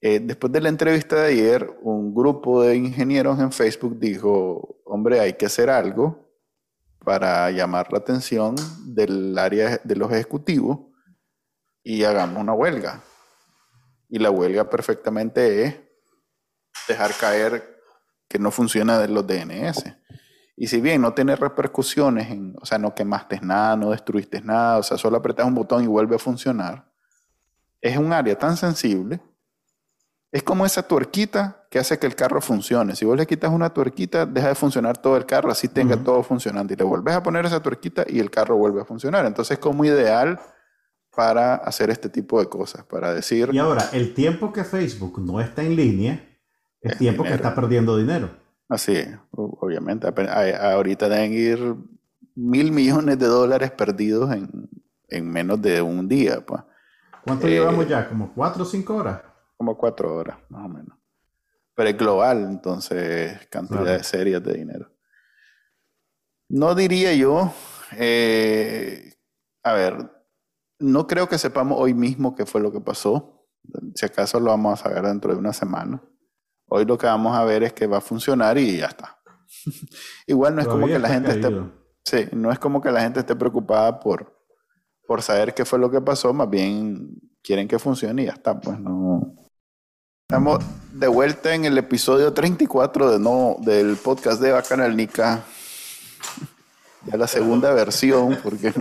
Eh, después de la entrevista de ayer, un grupo de ingenieros en Facebook dijo, hombre, hay que hacer algo para llamar la atención del área de los ejecutivos y hagamos una huelga. Y la huelga perfectamente es dejar caer que no funciona de los DNS. Y si bien no tiene repercusiones, en, o sea, no quemaste nada, no destruiste nada, o sea, solo apretas un botón y vuelve a funcionar, es un área tan sensible. Es como esa tuerquita que hace que el carro funcione. Si vos le quitas una tuerquita, deja de funcionar todo el carro, así tenga todo funcionando. Y le volvés a poner esa tuerquita y el carro vuelve a funcionar. Entonces es como ideal para hacer este tipo de cosas, para decir... Y ahora, el tiempo que Facebook no está en línea es Es tiempo que está perdiendo dinero. Así, es, obviamente. Ahorita deben ir mil millones de dólares perdidos en, en menos de un día, pues. ¿Cuánto Eh, llevamos ya? ¿Como cuatro o cinco horas? Como cuatro horas, más o menos. Pero es global, entonces cantidades Claro. serias de dinero. No diría yo, eh, a ver, no creo que sepamos hoy mismo qué fue lo que pasó. Si acaso lo vamos a saber dentro de una semana. Hoy lo que vamos a ver es que va a funcionar y ya está. Igual no es como que la gente esté. Sí, no es como que la gente esté preocupada por, por saber qué fue lo que pasó, más bien quieren que funcione y ya está, pues no. Estamos de vuelta en el episodio 34 de no, del podcast de Bacanalnica. Ya la segunda versión, porque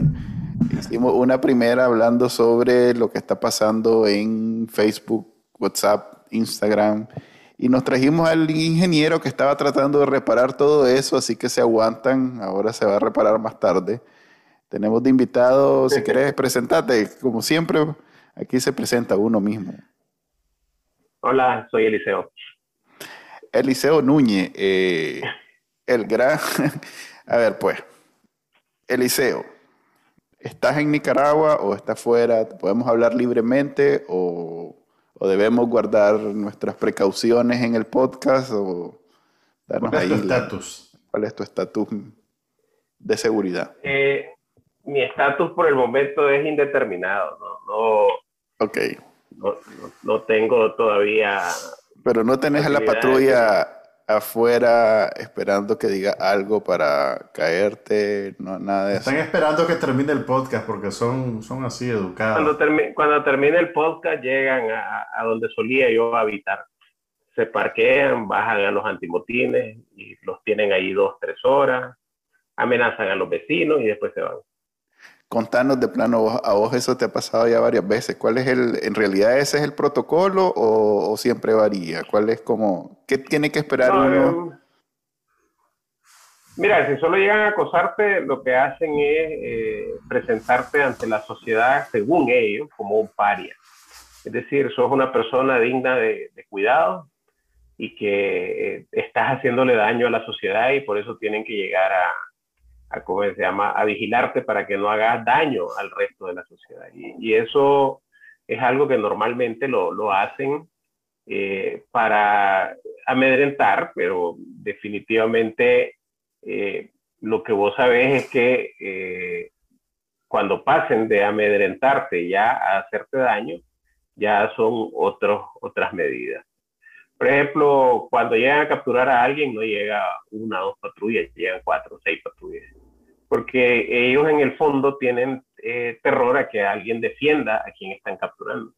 hicimos una primera hablando sobre lo que está pasando en Facebook, WhatsApp, Instagram. Y nos trajimos al ingeniero que estaba tratando de reparar todo eso, así que se aguantan. Ahora se va a reparar más tarde. Tenemos de invitado, si quieres, presentate. Como siempre, aquí se presenta uno mismo. Hola, soy Eliseo. Eliseo Núñez, eh, el gran... A ver, pues, Eliseo, ¿estás en Nicaragua o estás fuera? ¿Podemos hablar libremente o, o debemos guardar nuestras precauciones en el podcast? O darnos ¿Cuál es tu ahí estatus? ¿Cuál es tu estatus de seguridad? Eh, mi estatus por el momento es indeterminado. No, Ok, no, no, no tengo todavía. pero no tenés a la patrulla afuera esperando que diga algo para caerte, no, nada de eso. Están esperando que termine el podcast porque son, son así Cuando, educados. termi- cuando termine el podcast, llegan a, a donde solía yo habitar. Se parquean, bajan a los antimotines y los tienen ahí dos, tres horas. Amenazan a los vecinos y después se van. Contanos de plano, vos- a vos eso te ha pasado ya varias veces. ¿Cuál es el, en realidad ese es el protocolo o, o siempre varía? ¿Cuál es como, qué tiene que esperar No, uno? Mira, si solo llegan a acosarte, lo que hacen es eh, presentarte ante la sociedad, según ellos, como un paria. Es decir, sos una persona digna de, de cuidado y que eh, estás haciéndole daño a la sociedad y por eso tienen que llegar a, a ¿cómo se llama?, a vigilarte para que no hagas daño al resto de la sociedad. Y, eso es algo que normalmente lo, lo hacen eh, para amedrentar, pero definitivamente eh, lo que vos sabés es que eh, cuando pasen de amedrentarte ya a hacerte daño, ya son otros, otras medidas. Por ejemplo, cuando llegan a capturar a alguien, no llega una o dos patrullas, llegan cuatro o seis patrullas. Porque ellos en el fondo tienen eh, terror a que alguien defienda a quien están capturando.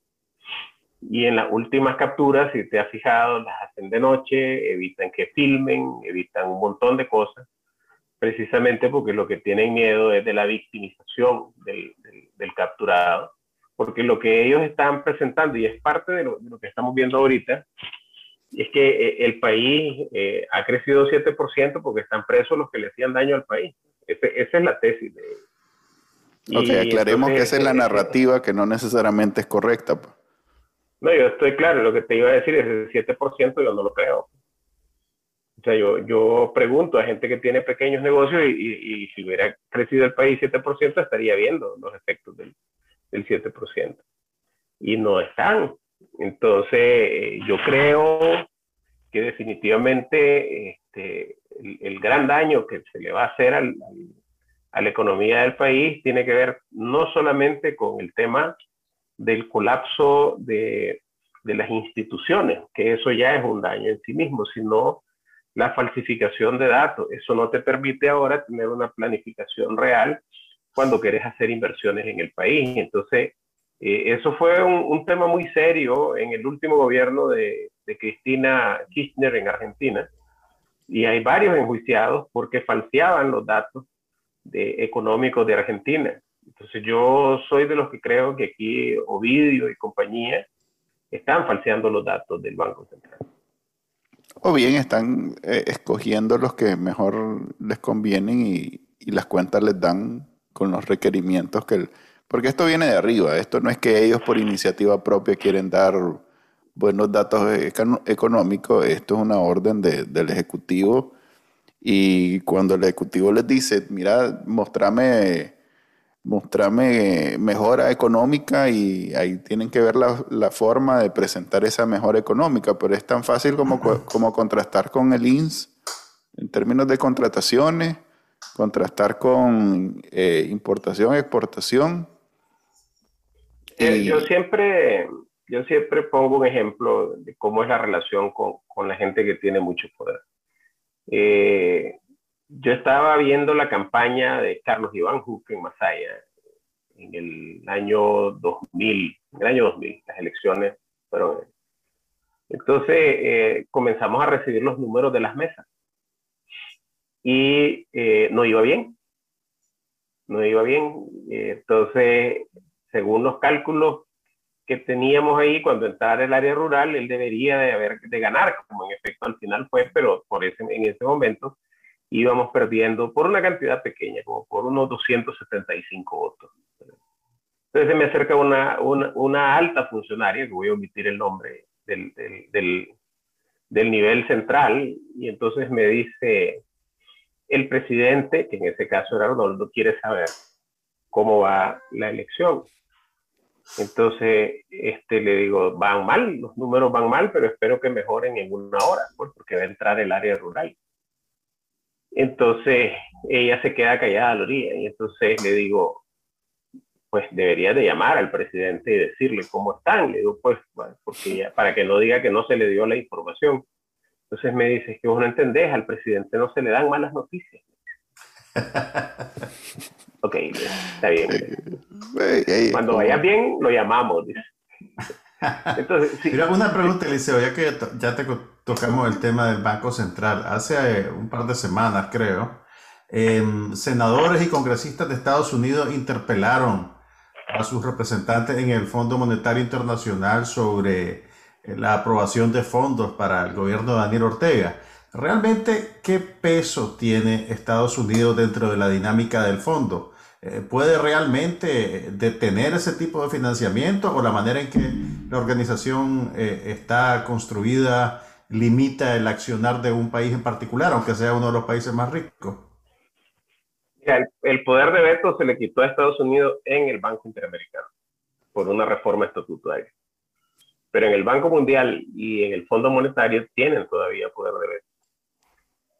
Y en las últimas capturas, si te has fijado, las hacen de noche, evitan que filmen, evitan un montón de cosas, precisamente porque lo que tienen miedo es de la victimización del, del, capturado, porque lo que ellos están presentando, y es parte de lo, que estamos viendo ahorita, es que eh, el país eh, ha crecido 7% porque están presos los que le hacían daño al país. Esa es la tesis de Ok, aclaremos que esa es la eh, narrativa que no necesariamente es correcta. Pues. No, yo estoy claro, lo que te iba a decir es el 7%, yo no lo creo. O sea, yo, yo pregunto a gente que tiene pequeños negocios y, si hubiera crecido el país 7%, estaría viendo los efectos del, del 7%. Y no están. Entonces, yo creo que definitivamente este, el, gran daño que se le va a hacer al, a la economía del país tiene que ver no solamente con el tema del colapso de, de las instituciones, que eso ya es un daño en sí mismo, sino la falsificación de datos. Eso no te permite ahora tener una planificación real cuando quieres hacer inversiones en el país. Entonces, eh, eso fue un, tema muy serio en el último gobierno de, de, Cristina Kirchner en Argentina. Y hay varios enjuiciados porque falseaban los datos de, económicos de Argentina. Entonces yo soy de los que creo que aquí Ovidio y compañía están falseando los datos del Banco Central. O bien están eh, escogiendo los que mejor les convienen y, las cuentas les dan con los requerimientos que... porque esto viene de arriba, esto no es que ellos por iniciativa propia quieren dar buenos datos económicos, esto es una orden del Ejecutivo y cuando el ejecutivo les dice, mira, mostrame, mostrame mejora económica y ahí tienen que ver la, la, forma de presentar esa mejora económica, pero es tan fácil como, como contrastar con el INS en términos de contrataciones, contrastar con eh, importación, exportación. Eh, yo siempre, yo siempre pongo un ejemplo de cómo es la relación con, con la gente que tiene mucho poder. Eh, yo estaba viendo la campaña de Carlos Iván Juque en Masaya en el año 2000, en el año 2000, las elecciones fueron. Entonces eh, comenzamos a recibir los números de las mesas y eh, no iba bien, no iba bien. entonces, según los cálculos que teníamos ahí cuando entrara el área rural, él debería de, haber, de ganar, como en efecto al final fue, pero por ese, en ese momento íbamos perdiendo por una cantidad pequeña, como por unos 275 votos. Entonces se me acerca una, una, una alta funcionaria, que voy a omitir el nombre del, del, del, nivel central, y entonces me dice, el presidente, que en ese caso era Arnoldo, quiere saber cómo va la elección. Entonces, este, le digo, van mal, los números van mal, pero espero que mejoren en una hora, pues, porque va a entrar el área rural. Entonces, ella se queda callada a la orilla y entonces le digo, pues debería de llamar al presidente y decirle cómo están. Le digo, pues, porque para que no diga que no se le dio la información. Entonces me dice, es que vos no entendés, al presidente no se le dan malas noticias. Ok, está bien. Cuando vaya bien, lo llamamos. Entonces, Mira, una pregunta, Eliseo, ya que ya te tocamos el tema del Banco Central. Hace eh, un par de semanas, creo, em, senadores y congresistas de Estados Unidos interpelaron a sus representantes en el Fondo Monetario Internacional sobre eh, la aprobación de fondos para el gobierno de Daniel Ortega. ¿Realmente qué peso tiene Estados Unidos dentro de la dinámica del fondo? Eh, ¿Puede realmente detener ese tipo de financiamiento o la manera en que la organización eh, está construida limita el accionar de un país en particular, aunque sea uno de los países más ricos? El, poder de veto se le quitó a Estados Unidos en el Banco Interamericano por una reforma estatutaria. Pero en el Banco Mundial y en el Fondo Monetario tienen todavía poder de veto.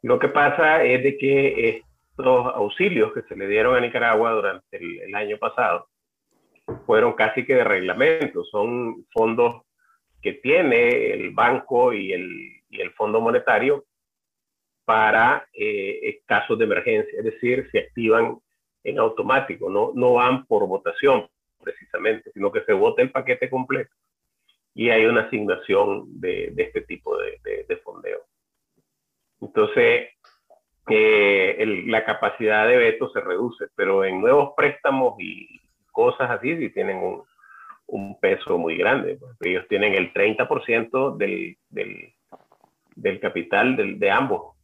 Lo que pasa es de que estos auxilios que se le dieron a Nicaragua durante el, año pasado fueron casi que de reglamento, son fondos que tiene el banco y el, Fondo Monetario para eh, casos de emergencia, es decir, se activan en automático, no, no van por votación precisamente, sino que se vota el paquete completo. Y hay una asignación de, este tipo de, fondeo. Entonces, eh, la capacidad de veto se reduce, pero en nuevos préstamos y cosas así sí tienen un, un peso muy grande. Pues. Ellos tienen el 30% del, del, del capital del, de ambos,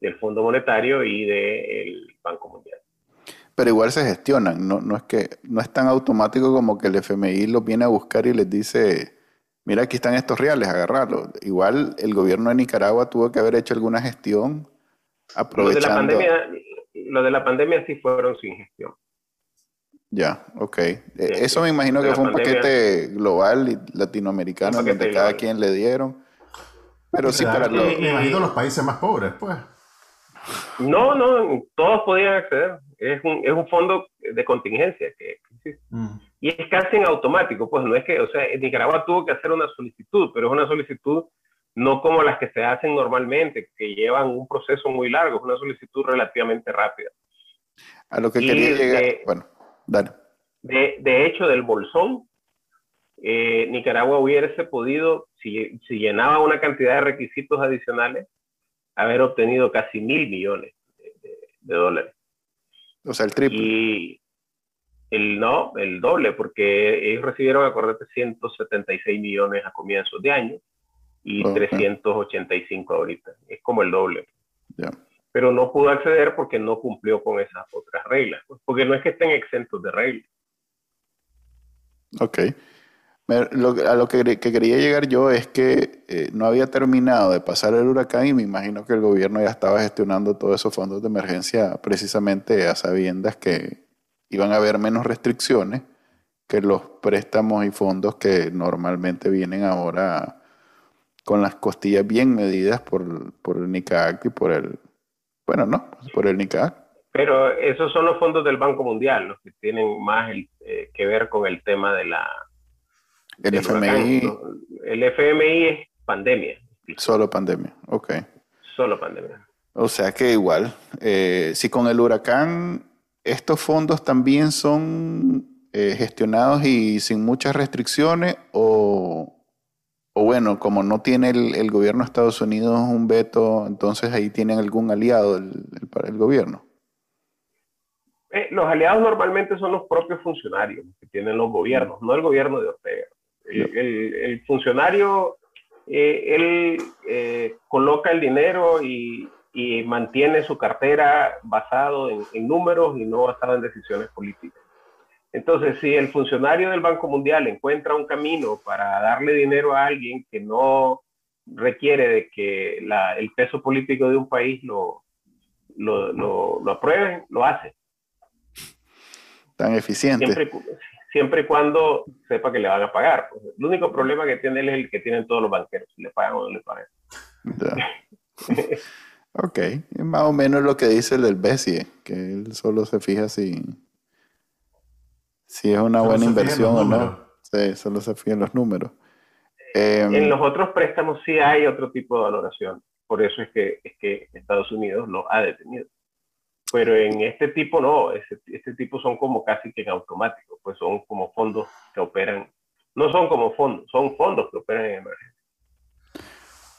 del Fondo Monetario y del Banco Mundial. Pero igual se gestionan, no, no, es que no es tan automático como que el FMI los viene a buscar y les dice, mira, aquí están estos reales, agarrarlos. Igual el gobierno de Nicaragua tuvo que haber hecho alguna gestión aprovechando... Lo de la pandemia, lo de la pandemia sí fueron sin gestión. Ya, ok. E, eso me imagino que fue un paquete global y latinoamericano donde cada quien le dieron. Pero sí para los... Me imagino los países más pobres, pues. No, no, todos podían acceder. Es un, es un fondo de contingencia que mm. Y es casi en automático, pues no es que, o sea, Nicaragua tuvo que hacer una solicitud, pero es una solicitud no como las que se hacen normalmente, que llevan un proceso muy largo, es una solicitud relativamente rápida. A lo que quería llegar, bueno, dale. De, de hecho, del bolsón, eh, Nicaragua hubiese podido, si, si llenaba una cantidad de requisitos adicionales, haber obtenido casi mil millones de, dólares. O sea, el triple. Y el no, el doble, porque ellos recibieron, acuérdate, 176 millones a comienzos de año y 385 ahorita. Es como el doble. Pero no pudo acceder porque no cumplió con esas otras reglas. Pues, porque no es que estén exentos de reglas. Ok a lo que, quería llegar yo es que eh, no había terminado de pasar el huracán y me imagino que el gobierno ya estaba gestionando todos esos fondos de emergencia precisamente a sabiendas que iban a haber menos restricciones que los préstamos y fondos que normalmente vienen ahora con las costillas bien medidas por, por el NICAC y por el, bueno, no, por el NICAC. Pero esos son los fondos del Banco Mundial, los que tienen más eh, que ver con el tema de la el FMI. El FMI es pandemia. Solo pandemia, ok. Solo pandemia. O sea que igual, eh, si con el huracán estos fondos también son eh, gestionados y sin muchas restricciones o, o bueno, como no tiene el, gobierno de Estados Unidos un veto, entonces ahí tienen algún aliado el, el, gobierno. Eh, los aliados normalmente son los propios funcionarios que tienen los gobiernos, no el gobierno de Ortega. El, funcionario, eh, él eh, coloca el dinero y, mantiene su cartera basado en, números y no basado en decisiones políticas. Entonces, si el funcionario del Banco Mundial encuentra un camino para darle dinero a alguien que no requiere de que el peso político de un país lo, lo, lo, apruebe, lo hace. Tan eficiente siempre y cuando sepa que le van a pagar. Pues, el único problema que tiene él es el que tienen todos los banqueros, si le pagan o no le pagan. ok, es más o menos lo que dice el del Bessie, que él solo se fija si, si es una buena inversión o no. Sí, solo se fija en los números. en em, los otros préstamos sí hay otro tipo de valoración. Por eso es que, es que Estados Unidos lo ha detenido. Pero en este tipo no, este, este tipo son como casi que en automático, pues son como fondos que operan, no son como fondos, son fondos que operan en emergencia.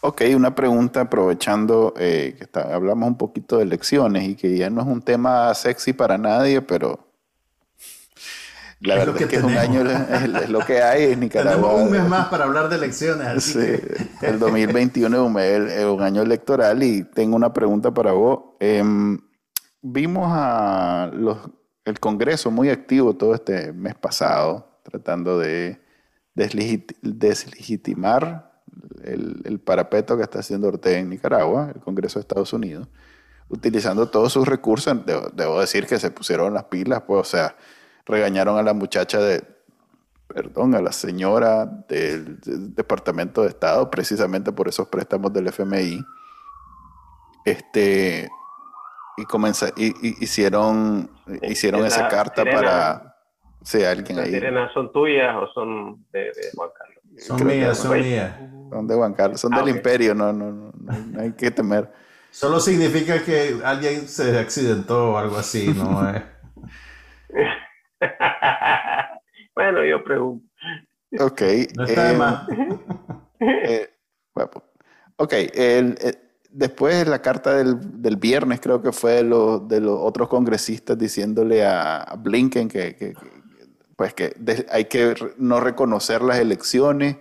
Ok, una pregunta aprovechando eh, que está, hablamos un poquito de elecciones y que ya no es un tema sexy para nadie, pero la verdad es que, es un año es, lo que hay en Nicaragua. Tenemos un mes más para hablar de elecciones. sí, el 2021 es un, año electoral y tengo una pregunta para vos. Em, vimos a los, el Congreso muy activo todo este mes pasado, tratando de deslegitimar el, parapeto que está haciendo Ortega en Nicaragua, el Congreso de Estados Unidos, utilizando todos sus recursos. Debo, decir que se pusieron las pilas, pues, o sea, regañaron a la muchacha de, perdón, a la señora del, del Departamento de Estado, precisamente por esos préstamos del FMI. Este, y, comenzó, y, hicieron, hicieron esa carta para... Sí, alguien ahí. sirenas son tuyas o son de, Juan Carlos? Son mías, son mías. Son de Juan Carlos, son ah, del imperio, no, no, no, hay que temer. Solo significa que alguien se accidentó o algo así, ¿no? bueno, yo pregunto. Ok. No está de más. Eh, ok, el, después la carta del, viernes creo que fue de los, de los otros congresistas diciéndole a, Blinken que, pues que hay que no reconocer las elecciones.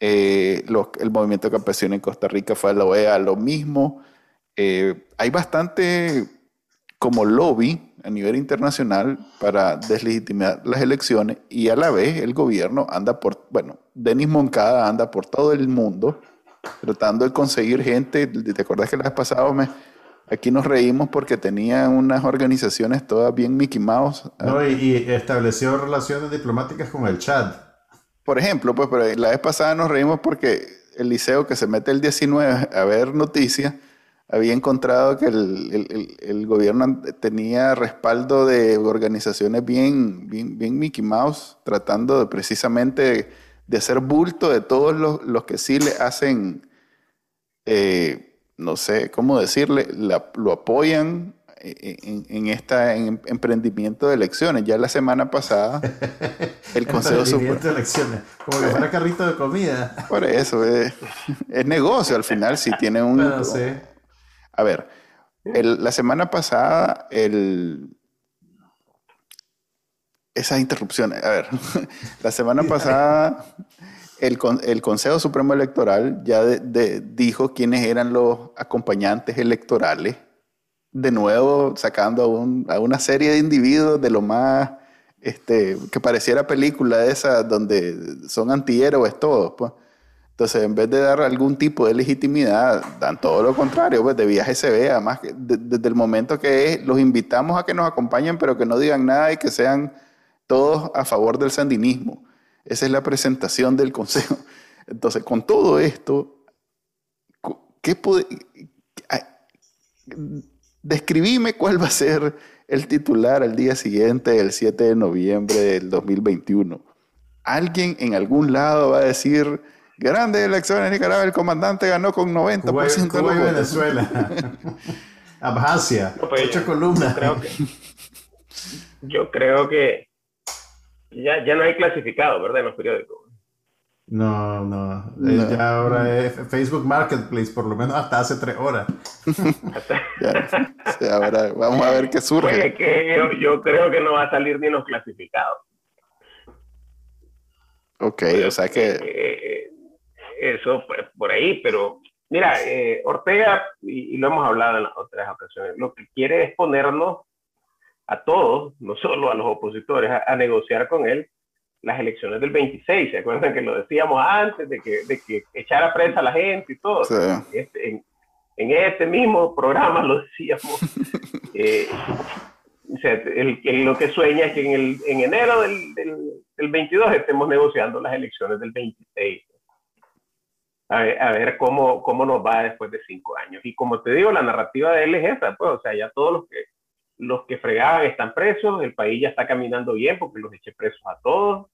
Eh, el movimiento campesino en Costa Rica fue a la OEA lo mismo. Eh, hay bastante como lobby a nivel internacional para deslegitimar las elecciones y a la vez el gobierno anda por, bueno, Denis Moncada anda por todo el mundo tratando de conseguir gente. ¿Te acuerdas que la vez pasada me, aquí nos reímos porque tenía unas organizaciones todas bien Mickey Mouse? No, y, estableció relaciones diplomáticas con el Chad. Por ejemplo, pues pero la vez pasada nos reímos porque el liceo que se mete el 19 a ver noticias había encontrado que el, gobierno tenía respaldo de organizaciones bien, bien, bien Mickey Mouse, tratando de precisamente de hacer bulto de todos los, los que sí le hacen, eh, no sé cómo decirle, lo apoyan en, en este emprendimiento de elecciones. Ya la semana pasada, el Consejo Supremo. de elecciones, como que fuera carrito de comida. Por eso, es, negocio al final, si tiene un. A ver, la semana pasada, el, esa interrupción. A ver, la semana pasada el, el Consejo Supremo Electoral ya dijo quiénes eran los acompañantes electorales, de nuevo sacando a, una serie de individuos de lo más este, que pareciera película esa donde son antihéroes todos. Pues. Entonces, en vez de dar algún tipo de legitimidad, dan todo lo contrario, pues de viaje se ve, además, desde el momento que es, los invitamos a que nos acompañen, pero que no digan nada y que sean todos a favor del sandinismo. Esa es la presentación del Consejo. Entonces, con todo esto, ¿qué puede, describime cuál va a ser el titular al día siguiente, el 7 de noviembre del 2021. Alguien en algún lado va a decir, grandes elecciones en Nicaragua, el comandante ganó con 90% Cuba, de Venezuela. Abjasia, pues, ocho columnas. yo creo que ya, ya no hay clasificado, ¿verdad? En los periódicos. No, no. Ya ahora es Facebook Marketplace, por lo menos hasta hace tres horas. ahora vamos a ver qué surge. que yo, creo que no va a salir ni los clasificados. Ok, o sea que... Eh, eso pues, por ahí, pero mira, eh, Ortega, y, lo hemos hablado en las otras ocasiones, lo que quiere es ponernos a todos, no solo a los opositores, a, negociar con él las elecciones del 26. ¿Se acuerdan que lo decíamos antes de que, de que echara prensa a la gente y todo? Este, en, en, este mismo programa lo decíamos. Eh, o sea, el, lo que sueña es que en, el, en enero del, del, 22 estemos negociando las elecciones del 26. A ver, a ver, cómo, cómo nos va después de cinco años. Y como te digo, la narrativa de él es esa, pues, o sea, ya todos los que los que fregaban están presos, el país ya está caminando bien porque los eché presos a todos.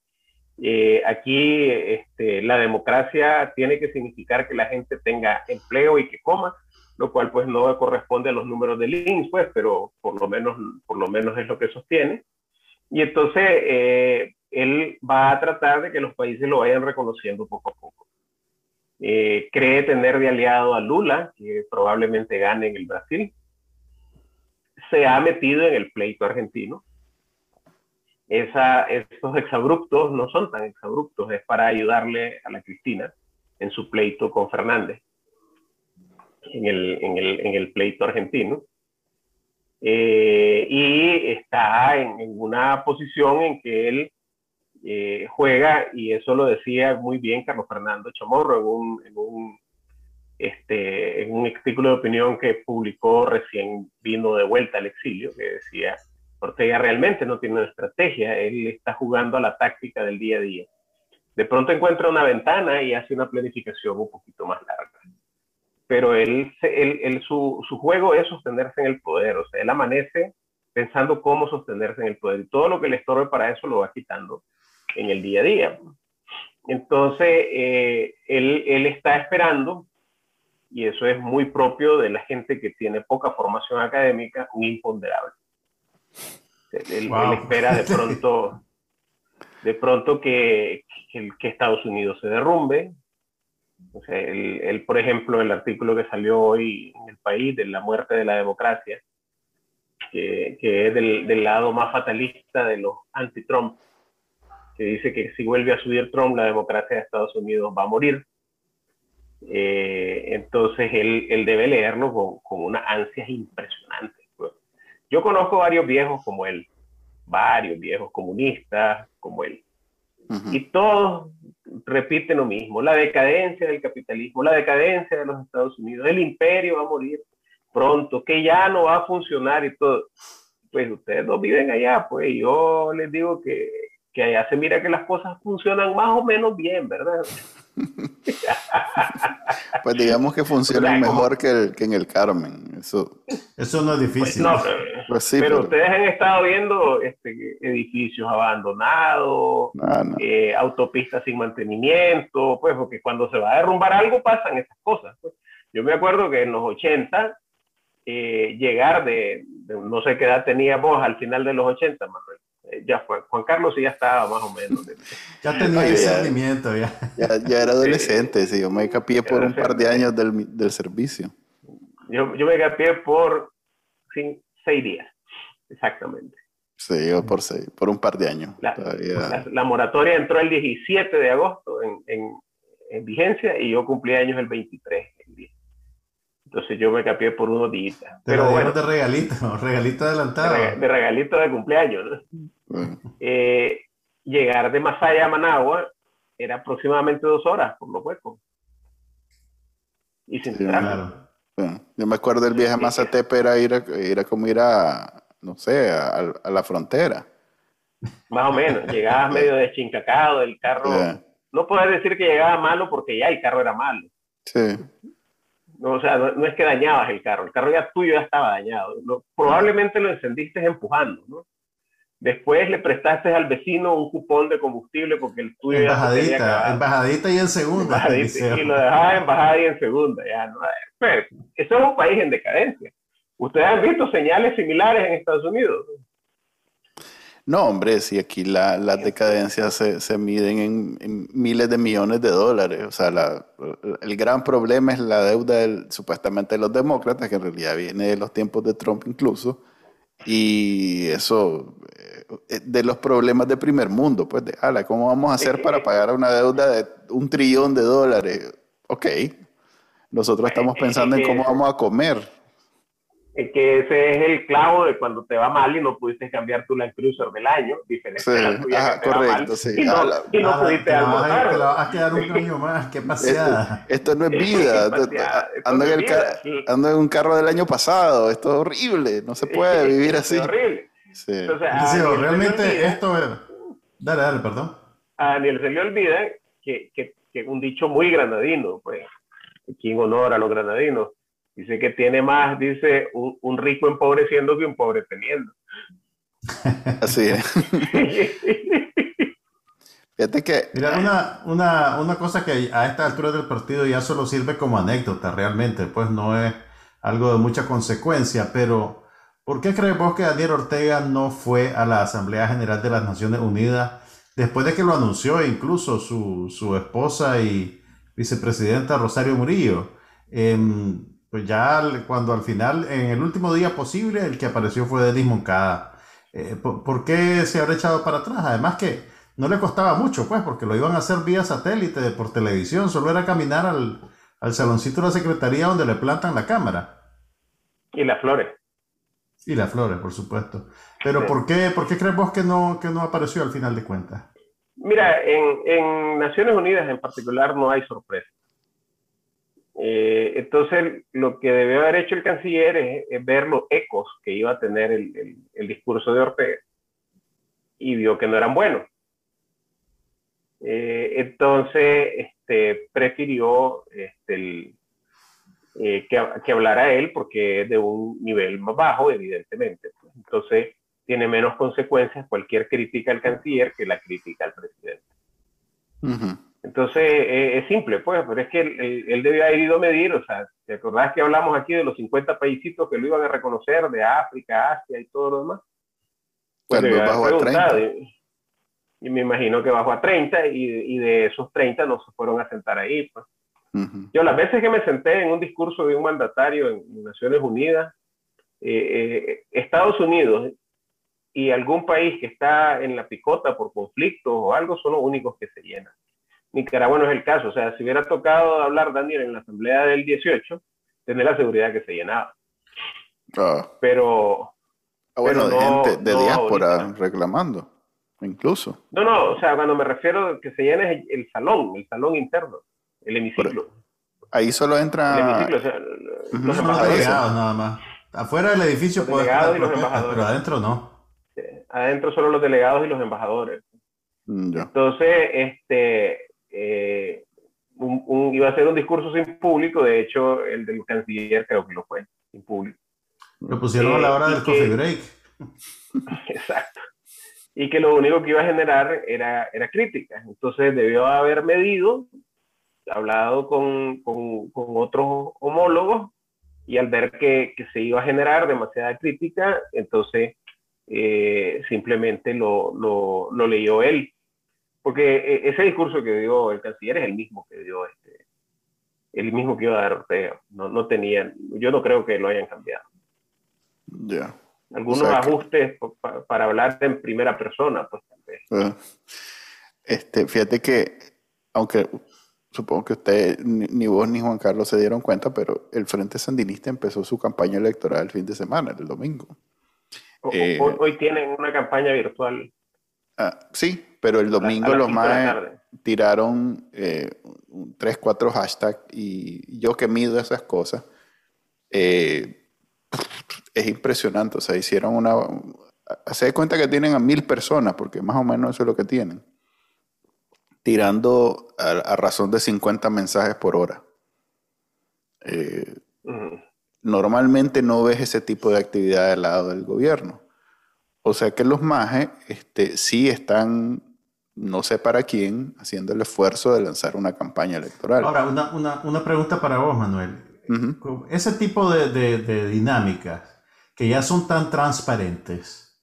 Eh, aquí este, la democracia tiene que significar que la gente tenga empleo y que coma, lo cual pues no corresponde a los números del INS, pues, pero por lo menos, por lo menos es lo que sostiene. Y entonces eh, él va a tratar de que los países lo vayan reconociendo poco a poco. Eh, cree tener de aliado a Lula, que probablemente gane en el Brasil, se ha metido en el pleito argentino. Esa, estos exabruptos no son tan exabruptos, es para ayudarle a la Cristina en su pleito con Fernández, en el, en el, en el pleito argentino. Eh, y está en, una posición en que él eh, juega, y eso lo decía muy bien Carlos Fernando Chamorro en en un este, en un artículo de opinión que publicó recién vino de vuelta al exilio, que decía, Ortega realmente no tiene una estrategia, él está jugando a la táctica del día a día. De pronto encuentra una ventana y hace una planificación un poquito más larga. Pero él, él, su, su juego es sostenerse en el poder, o sea, él amanece pensando cómo sostenerse en el poder y todo lo que le estorbe para eso lo va quitando en el día a día. Entonces, eh, él, él, está esperando y eso es muy propio de la gente que tiene poca formación académica, un imponderable. Él, espera de pronto, de pronto que, que, Estados Unidos se derrumbe. O sea, él, por ejemplo, el artículo que salió hoy en el país de la muerte de la democracia, que, que es del, del, lado más fatalista de los anti-Trump, que dice que si vuelve a subir Trump, la democracia de Estados Unidos va a morir. Eh, entonces él, él, debe leerlo con, con una ansia impresionante. Pues. Yo conozco varios viejos como él, varios viejos comunistas como él, y todos repiten lo mismo, la decadencia del capitalismo, la decadencia de los Estados Unidos, el imperio va a morir pronto, que ya no va a funcionar y todo. Pues ustedes no viven allá, pues yo les digo que que allá se mira que las cosas funcionan más o menos bien, ¿verdad? Pues digamos que funcionan mejor que, que, en el Carmen. Eso, eso no es difícil. Pues pues sí, pero, ustedes han estado viendo este, edificios abandonados, eh, autopistas sin mantenimiento, pues porque cuando se va a derrumbar algo pasan esas cosas. Pues. Yo me acuerdo que en los 80, eh, llegar de, de, no sé qué edad teníamos al final de los 80, Manuel, ya fue. Juan Carlos ya estaba más o menos. ya tenía discernimiento, ya. Ya, era adolescente, sí, yo me capié por un par de años del, del servicio. Yo, yo me capié por seis días, exactamente. Sí, yo por seis, por un par de años. La, la, moratoria entró el 17 de agosto en, en, en, vigencia y yo cumplí años el 23. Entonces yo me capié por unos días. Pero bueno, de regalito, regalito adelantado. De, regalito de cumpleaños. Eh, llegar de Masaya a Managua era aproximadamente dos horas, por lo huecos. Y sin sí, claro. Yo me acuerdo del viaje a Mazatepe era ir a, era como ir a, no sé, a, la frontera. Más o menos, llegabas medio deschincacado, el carro, no puedes decir que llegaba malo porque ya el carro era malo. Sí. No, o sea, no, es que dañabas el carro, el carro ya tuyo ya estaba dañado. probablemente lo encendiste empujando, ¿no? Después le prestaste al vecino un cupón de combustible porque el tuyo ya bajadita, en bajadita y en segunda. y lo dejaba en bajada y en segunda. Ya, ¿no? Pues, eso es un país en decadencia. ¿Ustedes han visto señales similares en Estados Unidos? No, hombre, si aquí la, las decadencias se, se miden en, miles de millones de dólares. O sea, la, el gran problema es la deuda del, supuestamente de los demócratas, que en realidad viene de los tiempos de Trump incluso. Y eso, eh, de los problemas de primer mundo, pues, de, ala, ¿cómo vamos a hacer para pagar una deuda de un trillón de dólares? Ok, nosotros estamos pensando en cómo vamos a comer que ese es el clavo de cuando te va mal y no pudiste cambiar tu Land Cruiser del año, diferente sí, la tuya correcto, sí. y no, y no pudiste te almorzar. Te vas a quedar un año más, qué paseada. Esto, no es vida, ando, en el ando en un carro del año pasado, esto es horrible, no se puede vivir así. Es horrible. Sí. Entonces, realmente esto es... Dale, dale, perdón. A Daniel se le olvida que, que, que un dicho muy granadino, pues, aquí en honor a los granadinos, Dice que tiene más, dice, un, rico empobreciendo que un pobre teniendo. Así es. Fíjate que... Mira, una, una, una cosa que a esta altura del partido ya solo sirve como anécdota realmente, pues no es algo de mucha consecuencia, pero ¿por qué crees vos que Daniel Ortega no fue a la Asamblea General de las Naciones Unidas después de que lo anunció incluso su, su esposa y vicepresidenta Rosario Murillo? Eh, pues ya cuando al final, en el último día posible, el que apareció fue Denis Moncada. Eh, ¿por, qué se habrá echado para atrás? Además que no le costaba mucho, pues, porque lo iban a hacer vía satélite, por televisión, solo era caminar al, al saloncito de la secretaría donde le plantan la cámara. Y las flores. Y las flores, por supuesto. Pero ¿por, qué, ¿por qué crees vos que no, que no apareció al final de cuentas? Mira, en, en Naciones Unidas en particular no hay sorpresa. Eh, entonces, lo que debió haber hecho el canciller es, ver los ecos que iba a tener el, el, discurso de Ortega y vio que no eran buenos. Eh, entonces, este, prefirió este, eh, que, que, hablara él porque es de un nivel más bajo, evidentemente. Entonces, tiene menos consecuencias cualquier crítica al canciller que la crítica al presidente. Entonces, eh, es simple, pues, pero es que él, él, debe haber ido a medir, o sea, ¿te acordás que hablamos aquí de los 50 paísitos que lo iban a reconocer, de África, Asia y todo lo demás? Pues bajó a 30. Y, me imagino que bajó a 30 y, y, de esos 30 no se fueron a sentar ahí, pues. Yo las veces que me senté en un discurso de un mandatario en Naciones Unidas, eh, eh, Estados Unidos y algún país que está en la picota por conflictos o algo son los únicos que se llenan. Nicaragua no es el caso. O sea, si hubiera tocado hablar Daniel en la asamblea del 18, tener la seguridad que se llenaba. Ah. Pero. Ah, bueno, de gente de diáspora reclamando, incluso. No, no, o sea, cuando me refiero a que se llene es el, salón, el salón interno, el hemiciclo. ahí solo entra. El hemiciclo, o sea, los embajadores. nada más. Afuera del edificio puede estar, pero adentro no. Adentro solo los delegados y los embajadores. Mm, Entonces, este, eh, iba a ser un discurso sin público, de hecho, el del canciller creo que lo fue, sin público. Lo pusieron a la hora del coffee break. Exacto. Y que lo único que iba a generar era, era crítica. Entonces debió haber medido, hablado con, con, con otros homólogos y al ver que, que, se iba a generar demasiada crítica, entonces eh, simplemente lo, lo, lo, leyó él. Porque eh, ese discurso que dio el canciller es el mismo que dio este, el mismo que iba a dar Ortega. No, no tenían, yo no creo que lo hayan cambiado. Ya. Algunos ajustes para, hablar en primera persona, pues ah. Este, fíjate que, aunque supongo que usted, ni, vos ni Juan Carlos se dieron cuenta, pero el Frente Sandinista empezó su campaña electoral el fin de semana, el domingo. Eh, hoy, tienen una campaña virtual. Ah, sí, pero el domingo los más tiraron eh, tres, cuatro hashtags y yo que mido esas cosas, eh, es impresionante. O sea, hicieron una... Se da cuenta que tienen a mil personas, porque más o menos eso es lo que tienen tirando a, razón de 50 mensajes por hora. Eh, normalmente no ves ese tipo de actividad del lado del gobierno. O sea que los majes este, sí están, no sé para quién, haciendo el esfuerzo de lanzar una campaña electoral. Ahora, una, pregunta para vos, Manuel. Ese tipo de, dinámicas que ya son tan transparentes,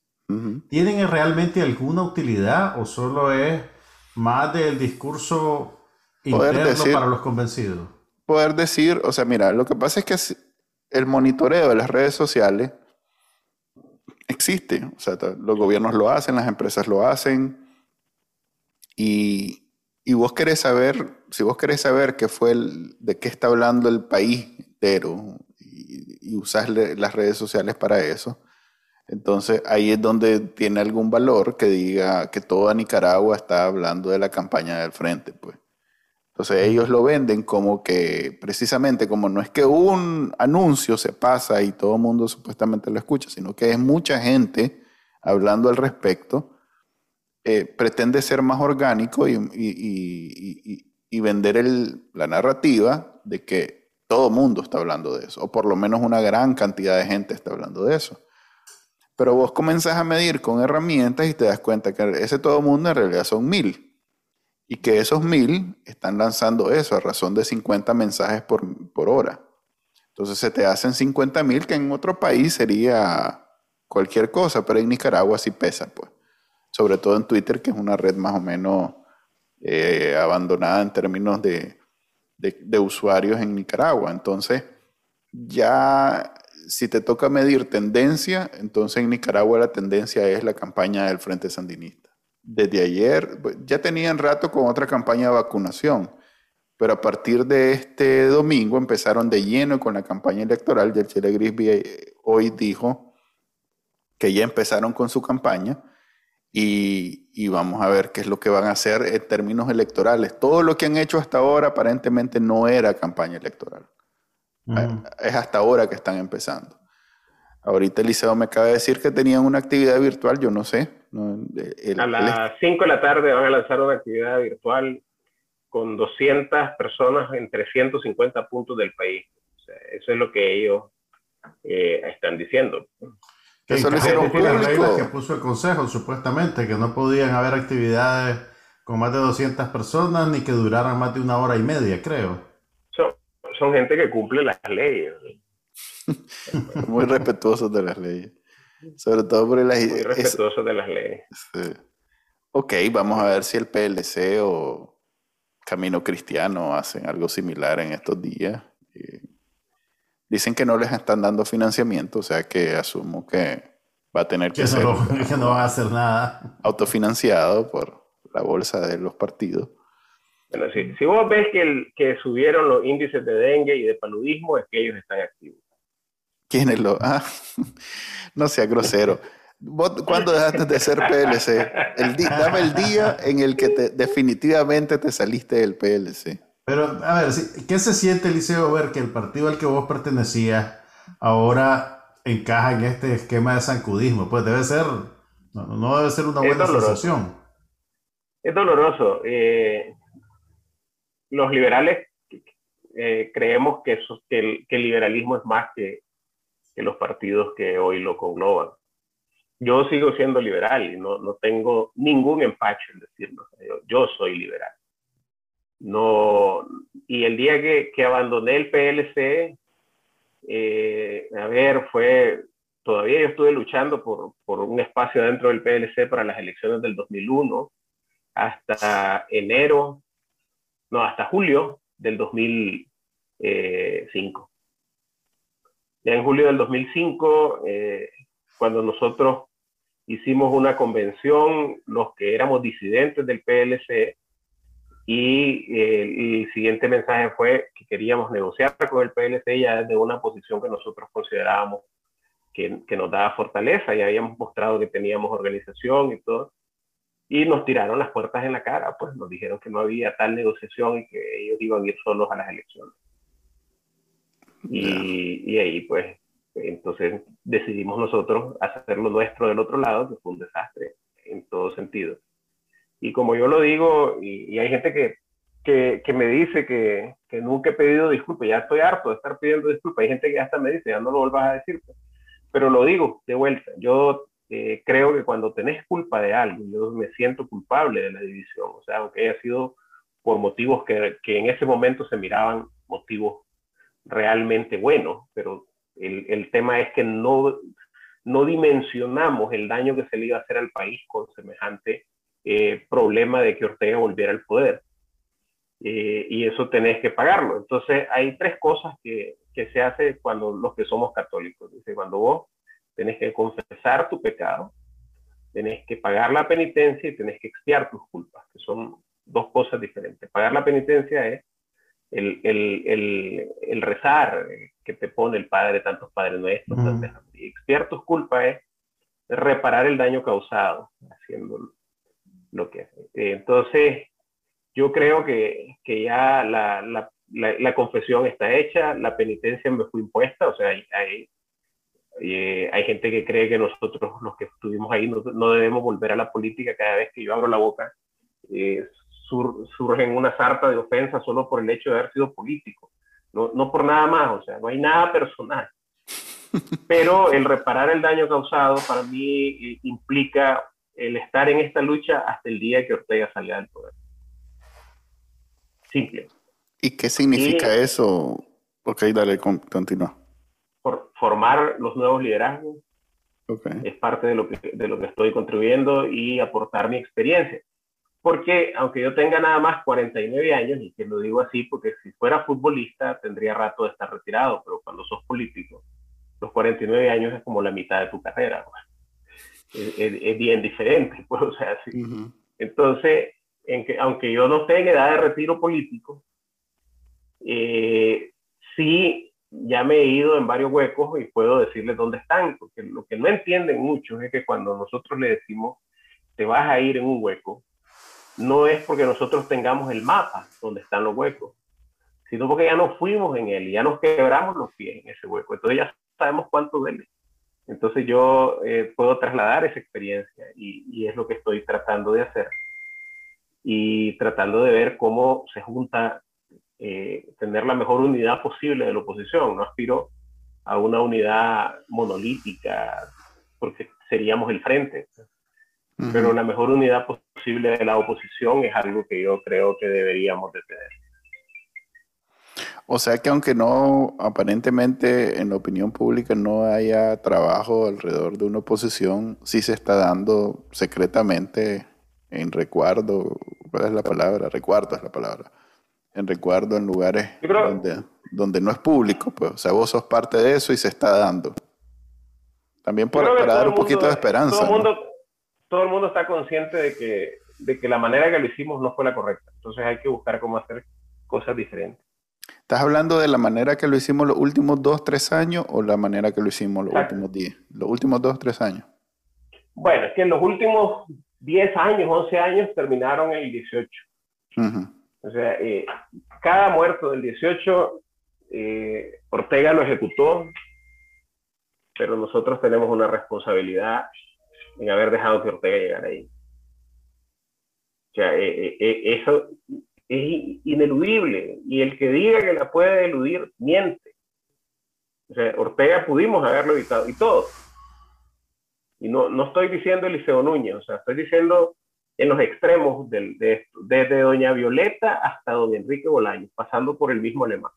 ¿tienen realmente alguna utilidad o solo es más del discurso interno para los convencidos. Poder decir, o sea, mira, lo que pasa es que el monitoreo de las redes sociales existe. O sea, los gobiernos lo hacen, las empresas lo hacen. Y, y vos querés saber, si vos querés saber qué fue el, de qué está hablando el país entero y, y las redes sociales para eso, entonces ahí es donde tiene algún valor que diga que toda Nicaragua está hablando de la campaña del frente, pues. Entonces ellos lo venden como que precisamente como no es que un anuncio se pasa y todo el mundo supuestamente lo escucha, sino que es mucha gente hablando al respecto, eh, pretende ser más orgánico y, vender el, la narrativa de que todo el mundo está hablando de eso, o por lo menos una gran cantidad de gente está hablando de eso. Pero vos comenzás a medir con herramientas y te das cuenta que ese todo mundo en realidad son mil. Y que esos mil están lanzando eso a razón de 50 mensajes por, hora. Entonces se te hacen 50 mil que en otro país sería cualquier cosa, pero en Nicaragua sí pesa, pues. Sobre todo en Twitter, que es una red más o menos eh, abandonada en términos de, de usuarios en Nicaragua. Entonces, ya si te toca medir tendencia, entonces en Nicaragua la tendencia es la campaña del Frente Sandinista. Desde ayer, pues, ya tenían rato con otra campaña de vacunación, pero a partir de este domingo empezaron de lleno con la campaña electoral. Y el Chile Grisby eh, hoy dijo que ya empezaron con su campaña y, y, vamos a ver qué es lo que van a hacer en términos electorales. Todo lo que han hecho hasta ahora aparentemente no era campaña electoral. Es hasta ahora que están empezando. Ahorita Eliseo me acaba de decir que tenían una actividad virtual, yo no sé. A las 5 de la tarde van a lanzar una actividad virtual con 200 personas en 350 puntos del país. eso es lo que ellos eh, están diciendo. eso lo hicieron público. que puso el Consejo, supuestamente, que no podían haber actividades con más de 200 personas ni que duraran más de una hora y media, creo. Son, son gente que cumple las leyes. Muy respetuosos de las leyes. Sobre todo por las... Muy respetuosos de las leyes. Ok, vamos a ver si el PLC o Camino Cristiano hacen algo similar en estos días. Eh, dicen que no les están dando financiamiento, o sea que asumo que va a tener que, ser... que no van a hacer nada. Autofinanciado por la bolsa de los partidos. Bueno, si, si vos ves que, el, que subieron los índices de dengue y de paludismo, es que ellos están activos. ¿Quiénes lo? Ah, no sea grosero. ¿Cuándo dejaste de ser PLC? El dame el día en el que te, definitivamente te saliste del PLC. Pero, a ver, ¿qué se siente, Eliseo, ver que el partido al que vos pertenecías ahora encaja en este esquema de sancudismo? Pues debe ser, no, debe ser una buena sensación. Es doloroso. Eh, los liberales eh, creemos que, eso, que, el, que, el, liberalismo es más que, que los partidos que hoy lo congloban yo sigo siendo liberal y no, no tengo ningún empacho en decirlo. Yo, yo, soy liberal. No, y el día que, que abandoné el PLC, eh, a ver, fue, todavía yo estuve luchando por, por, un espacio dentro del PLC para las elecciones del 2001, hasta enero, no, hasta julio del 2005. Ya en julio del 2005, eh, cuando nosotros hicimos una convención, los que éramos disidentes del PLC, y eh, el siguiente mensaje fue que queríamos negociar con el PLC ya desde una posición que nosotros considerábamos que, que, nos daba fortaleza y habíamos mostrado que teníamos organización y todo. Y nos tiraron las puertas en la cara, pues nos dijeron que no había tal negociación y que ellos iban a ir solos a las elecciones. Y, y ahí pues entonces decidimos nosotros hacerlo nuestro del otro lado, que fue un desastre en todo sentido. Y como yo lo digo, y, hay gente que, que, que me dice que, que, nunca he pedido disculpas, ya estoy harto de estar pidiendo disculpas, hay gente que hasta me dice, ya no lo vuelvas a decir, pues. pero lo digo de vuelta, yo eh, creo que cuando tenés culpa de algo, yo me siento culpable de la división, o sea, aunque haya sido por motivos que, que en ese momento se miraban motivos realmente buenos, pero el, el, tema es que no, no dimensionamos el daño que se le iba a hacer al país con semejante eh, problema de que Ortega volviera al poder. Eh, y eso tenés que pagarlo. Entonces, hay tres cosas que, que se hace cuando los que somos católicos. Dice, cuando vos tenés que confesar tu pecado, tenés que pagar la penitencia y tenés que expiar tus culpas, que son dos cosas diferentes. Pagar la penitencia es el, el, el, el rezar que te pone el Padre, tantos Padres Nuestros, uh y expiar tus culpas es reparar el daño causado, haciendo lo que hace. Entonces, yo creo que, que ya la, la, la, confesión está hecha, la penitencia me fue impuesta, o sea, hay, hay, eh, hay gente que cree que nosotros, los que estuvimos ahí, no, no, debemos volver a la política cada vez que yo abro la boca. Eh, sur, surgen una sarta de ofensas solo por el hecho de haber sido político, no, no por nada más, o sea, no hay nada personal. Pero el reparar el daño causado para mí eh, implica el estar en esta lucha hasta el día que Ortega salga del poder. Simple. ¿Y qué significa y, eso? Ok, dale, continúa. Por formar los nuevos liderazgos. Okay. Es parte de lo, que, de lo que estoy contribuyendo y aportar mi experiencia porque aunque yo tenga nada más 49 años, y que lo digo así porque si fuera futbolista tendría rato de estar retirado, pero cuando sos político, los 49 años es como la mitad de tu carrera. Es, es, es, bien diferente, pues, o sea, sí. Uh -huh. Entonces, en que, aunque yo no esté en edad de retiro político, eh, sí ya me he ido en varios huecos y puedo decirles dónde están, porque lo que no entienden muchos es que cuando nosotros le decimos, te vas a ir en un hueco, no es porque nosotros tengamos el mapa donde están los huecos, sino porque ya nos fuimos en él y ya nos quebramos los pies en ese hueco. Entonces ya sabemos cuánto duele. Entonces yo eh, puedo trasladar esa experiencia y, es lo que estoy tratando de hacer. Y tratando de ver cómo se junta, eh, tener la mejor unidad posible de la oposición. No aspiro a una unidad monolítica porque seríamos el frente pero la mejor unidad posible de la oposición es algo que yo creo que deberíamos de tener. O sea que aunque no, aparentemente en la opinión pública no haya trabajo alrededor de una oposición, sí se está dando secretamente en recuerdo, ¿cuál es la palabra? Recuerdo es la palabra. En recuerdo en lugares donde, donde, no es público, pues, o sea, vos sos parte de eso y se está dando. También para dar un poquito de esperanza. Todo el, mundo, todo el mundo está consciente de que, de que la manera que lo hicimos no fue la correcta. Entonces hay que buscar cómo hacer cosas diferentes. ¿Estás hablando de la manera que lo hicimos los últimos dos, tres años o la manera que lo hicimos los últimos diez? Los últimos dos, tres años. Bueno, es que en los últimos diez años, once años terminaron el 18. O sea, eh, cada muerto del 18, eh, Ortega lo ejecutó, pero nosotros tenemos una responsabilidad en haber dejado que Ortega llegara ahí. O sea, eh, eso es ineludible y el que diga que la puede eludir miente. O sea, Ortega pudimos haberlo evitado y todo. Y no, no estoy diciendo Eliseo Núñez, o sea, estoy diciendo en los extremos del, de esto, desde doña Violeta hasta don Enrique Bolaño, pasando por el mismo alemán.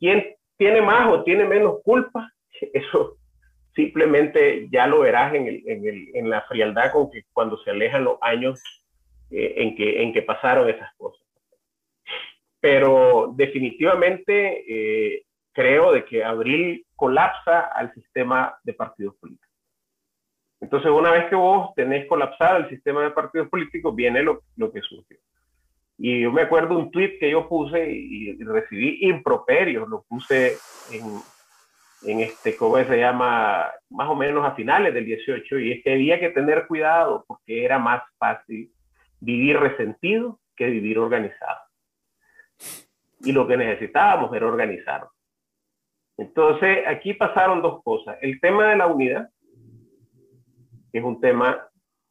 ¿Quién tiene más o tiene menos culpa? Eso simplemente ya lo verás en, el, en, el, en la frialdad con que cuando se alejan los años eh, en, que, en que pasaron esas cosas pero definitivamente eh, creo de que Abril colapsa al sistema de partidos políticos. Entonces, una vez que vos tenés colapsado el sistema de partidos políticos, viene lo, lo que surgió. Y yo me acuerdo un tweet que yo puse y, recibí improperios, lo puse en, en este, ¿cómo se llama? Más o menos a finales del 18, y es que había que tener cuidado porque era más fácil vivir resentido que vivir organizado y lo que necesitábamos era organizarnos. Entonces, aquí pasaron dos cosas. El tema de la unidad, que es un tema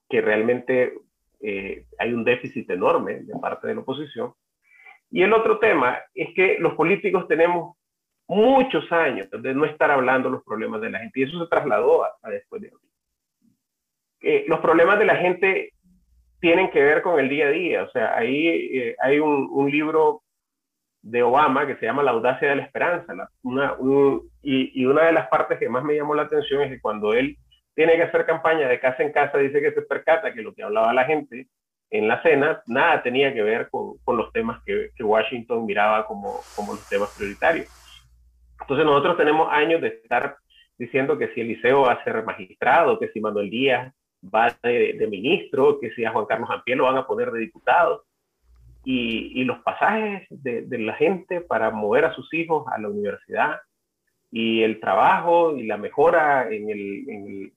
que realmente eh, hay un déficit enorme de parte de la oposición. Y el otro tema es que los políticos tenemos muchos años de no estar hablando los problemas de la gente y eso se trasladó a, después de hoy. Eh, los problemas de la gente tienen que ver con el día a día. O sea, ahí eh, hay un, un, libro de Obama que se llama La audacia de la esperanza. una, y, y, una de las partes que más me llamó la atención es que cuando él tiene que hacer campaña de casa en casa, dice que se percata que lo que hablaba la gente en la cena, nada tenía que ver con, con los temas que, que, Washington miraba como, como los temas prioritarios. Entonces nosotros tenemos años de estar diciendo que si Eliseo va a ser magistrado, que si Manuel Díaz va de, ministro, que si a Juan Carlos Ampiel lo van a poner de diputado y, los pasajes de, la gente para mover a sus hijos a la universidad y el trabajo y la mejora en el,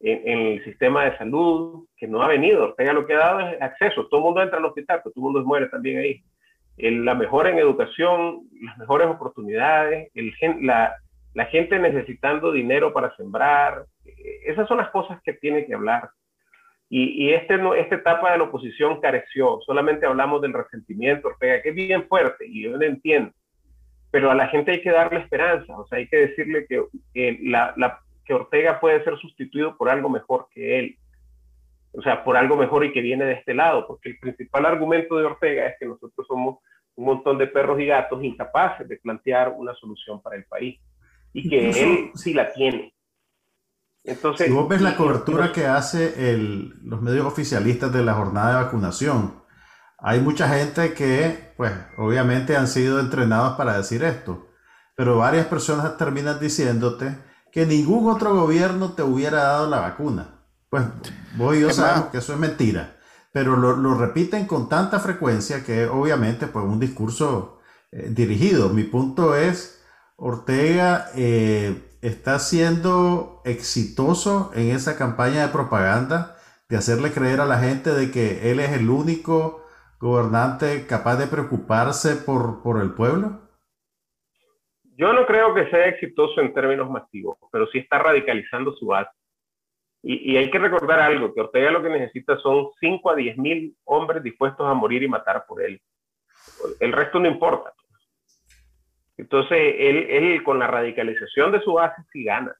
en el, sistema de salud que no ha venido. Ortega lo que ha dado es acceso. Todo el mundo entra al hospital, pero todo el mundo muere también ahí. La mejora en educación, las mejores oportunidades, el, la, gente necesitando dinero para sembrar. Esas son las cosas que tiene que hablar y, y este, esta etapa de la oposición careció, solamente hablamos del resentimiento, Ortega, que es bien fuerte, y yo lo entiendo, pero a la gente hay que darle esperanza, o sea, hay que decirle que, que, la, la, que Ortega puede ser sustituido por algo mejor que él, o sea, por algo mejor y que viene de este lado, porque el principal argumento de Ortega es que nosotros somos un montón de perros y gatos incapaces de plantear una solución para el país, y que él sí la tiene. Entonces, si vos ves la cobertura que hace el, los medios oficialistas de la jornada de vacunación, hay mucha gente que, pues, obviamente han sido entrenados para decir esto, pero varias personas terminan diciéndote que ningún otro gobierno te hubiera dado la vacuna. Pues vos y yo sabemos que eso es mentira, pero lo, lo, repiten con tanta frecuencia que obviamente, pues, un discurso eh, dirigido. Mi punto es, Ortega... Eh, está siendo exitoso en esa campaña de propaganda de hacerle creer a la gente de que él es el único gobernante capaz de preocuparse por, por el pueblo? Yo no creo que sea exitoso en términos masivos, pero sí está radicalizando su base. Y, y, hay que recordar algo, que Ortega lo que necesita son 5 a 10 mil hombres dispuestos a morir y matar por él. El resto no importa. Entonces, él, él, con la radicalización de su base sí gana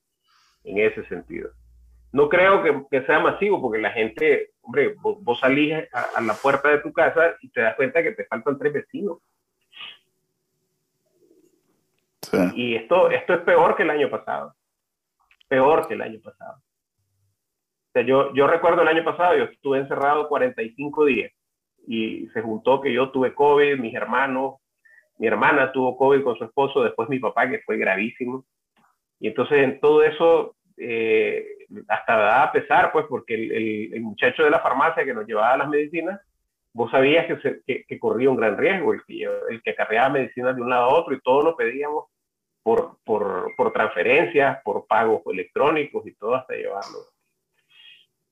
en ese sentido. no creo que, sea masivo, porque la gente, hombre, vos, salís a, la puerta de tu casa y te das cuenta que te faltan tres vecinos. Y esto, esto es peor que el año pasado. Peor que el año pasado. Yo, yo recuerdo el año pasado, yo estuve encerrado 45 días y se juntó que yo tuve COVID, mis hermanos, mi hermana tuvo COVID con su esposo, después mi papá, que fue gravísimo. Y entonces en todo eso eh, hasta da a pesar, pues, porque el, muchacho de la farmacia que nos llevaba las medicinas, vos sabías que, que, corría un gran riesgo, el que, el que acarreaba medicinas de un lado a otro y todos lo pedíamos por, por, por transferencias, por pagos electrónicos y todo hasta llevarlo.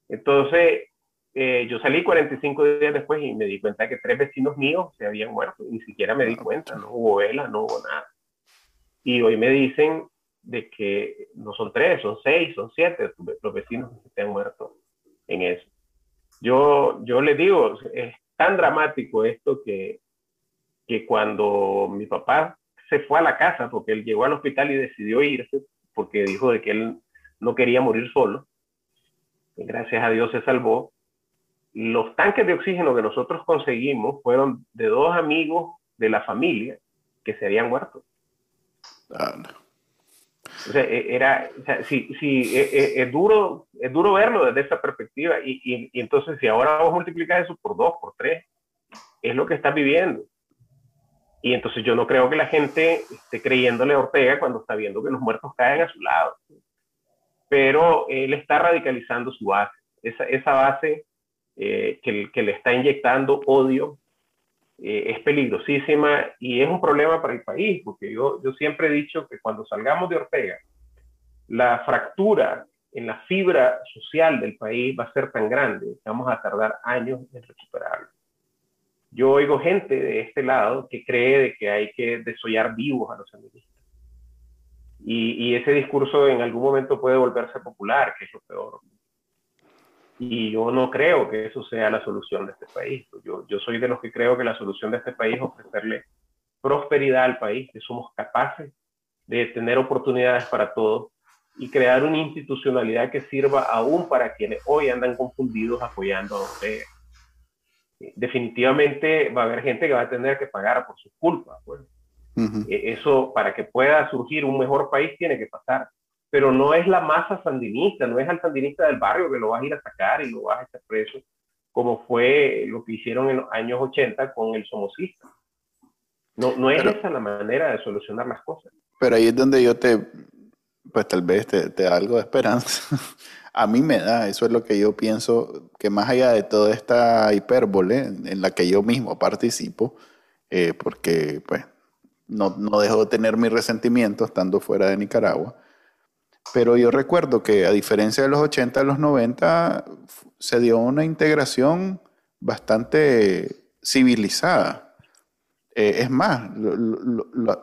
Entonces, eh, yo salí 45 días después y me di cuenta que tres vecinos míos se habían muerto. Ni siquiera me di ah, cuenta, no hubo vela, no hubo nada. Y hoy me dicen de que no son tres, son seis, son siete los vecinos que se han muerto en eso. Yo, yo les digo, es tan dramático esto que, que cuando mi papá se fue a la casa, porque él llegó al hospital y decidió irse, porque dijo de que él no quería morir solo, gracias a Dios se salvó, los tanques de oxígeno que nosotros conseguimos fueron de dos amigos de la familia que se habían muerto. Ah, o sea, e, era, o sea, sí, sí, e, e, es, duro, es duro verlo desde esa perspectiva y, y, y, entonces si ahora vos multiplicas eso por dos, por tres, es lo que estás viviendo. Y entonces yo no creo que la gente esté creyéndole a Ortega cuando está viendo que los muertos caen a su lado. Pero él está radicalizando su base, esa, base eh, que, que le está inyectando odio eh, es peligrosísima y es un problema para el país, porque yo, yo siempre he dicho que cuando salgamos de Ortega, la fractura en la fibra social del país va a ser tan grande que vamos a tardar años en recuperarlo. Yo oigo gente de este lado que cree de que hay que desollar vivos a los sandinistas. Y, y ese discurso en algún momento puede volverse popular, que es lo peor. Y yo no creo que eso sea la solución de este país. Yo, yo soy de los que creo que la solución de este país es ofrecerle prosperidad al país, que somos capaces de tener oportunidades para todos y crear una institucionalidad que sirva aún para quienes hoy andan confundidos apoyando a Ortega. Definitivamente va a haber gente que va a tener que pagar por sus culpas. Pues. E, eso, para que pueda surgir un mejor país, tiene que pasar pero no es la masa sandinista, no es al sandinista del barrio que lo vas a ir a sacar y lo vas a echar preso, como fue lo que hicieron en los años 80 con el somocista. No, no es esa la manera de solucionar las cosas. Pero ahí es donde yo te, pues tal vez te, te da algo de esperanza. a mí me da, eso es lo que yo pienso, que más allá de toda esta hipérbole en la que yo mismo participo, eh, porque pues no, no dejo de tener mi resentimiento estando fuera de Nicaragua, pero yo recuerdo que a diferencia de los 80 y los 90, se dio una integración bastante civilizada. Eh, es más,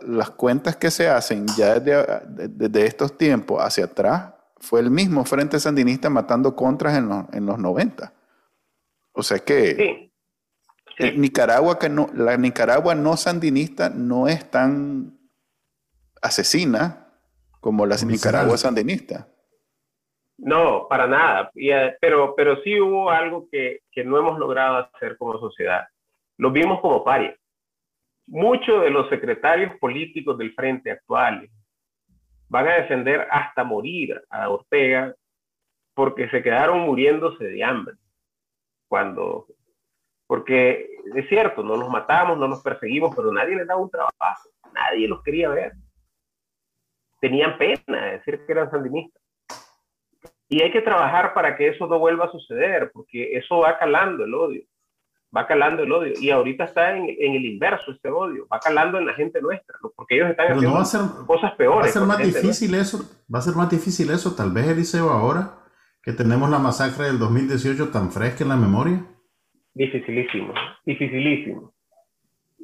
las cuentas que se hacen ya desde, estos tiempos hacia atrás, fue el mismo Frente Sandinista matando contras en los, en los 90. O sea que Nicaragua, que no, la Nicaragua no sandinista no es tan asesina como las Nicaragua sandinista. No, para nada. Eh, pero, pero sí hubo algo que, que, no hemos logrado hacer como sociedad. Lo vimos como parias. Muchos de los secretarios políticos del frente actuales van a defender hasta morir a Ortega porque se quedaron muriéndose de hambre. Cuando, porque es cierto, no los matamos, no los perseguimos, pero nadie les daba un trabajo, nadie los quería ver tenían pena de decir que eran sandinistas. Y hay que trabajar para que eso no vuelva a suceder, porque eso va calando el odio, va calando el odio. Y ahorita está en, el inverso este odio, va calando en la gente nuestra, porque ellos están haciendo cosas peores. Va a ser más difícil eso, va a ser más difícil eso, tal vez Eliseo ahora, que tenemos la masacre del 2018 tan fresca en la memoria. Dificilísimo, dificilísimo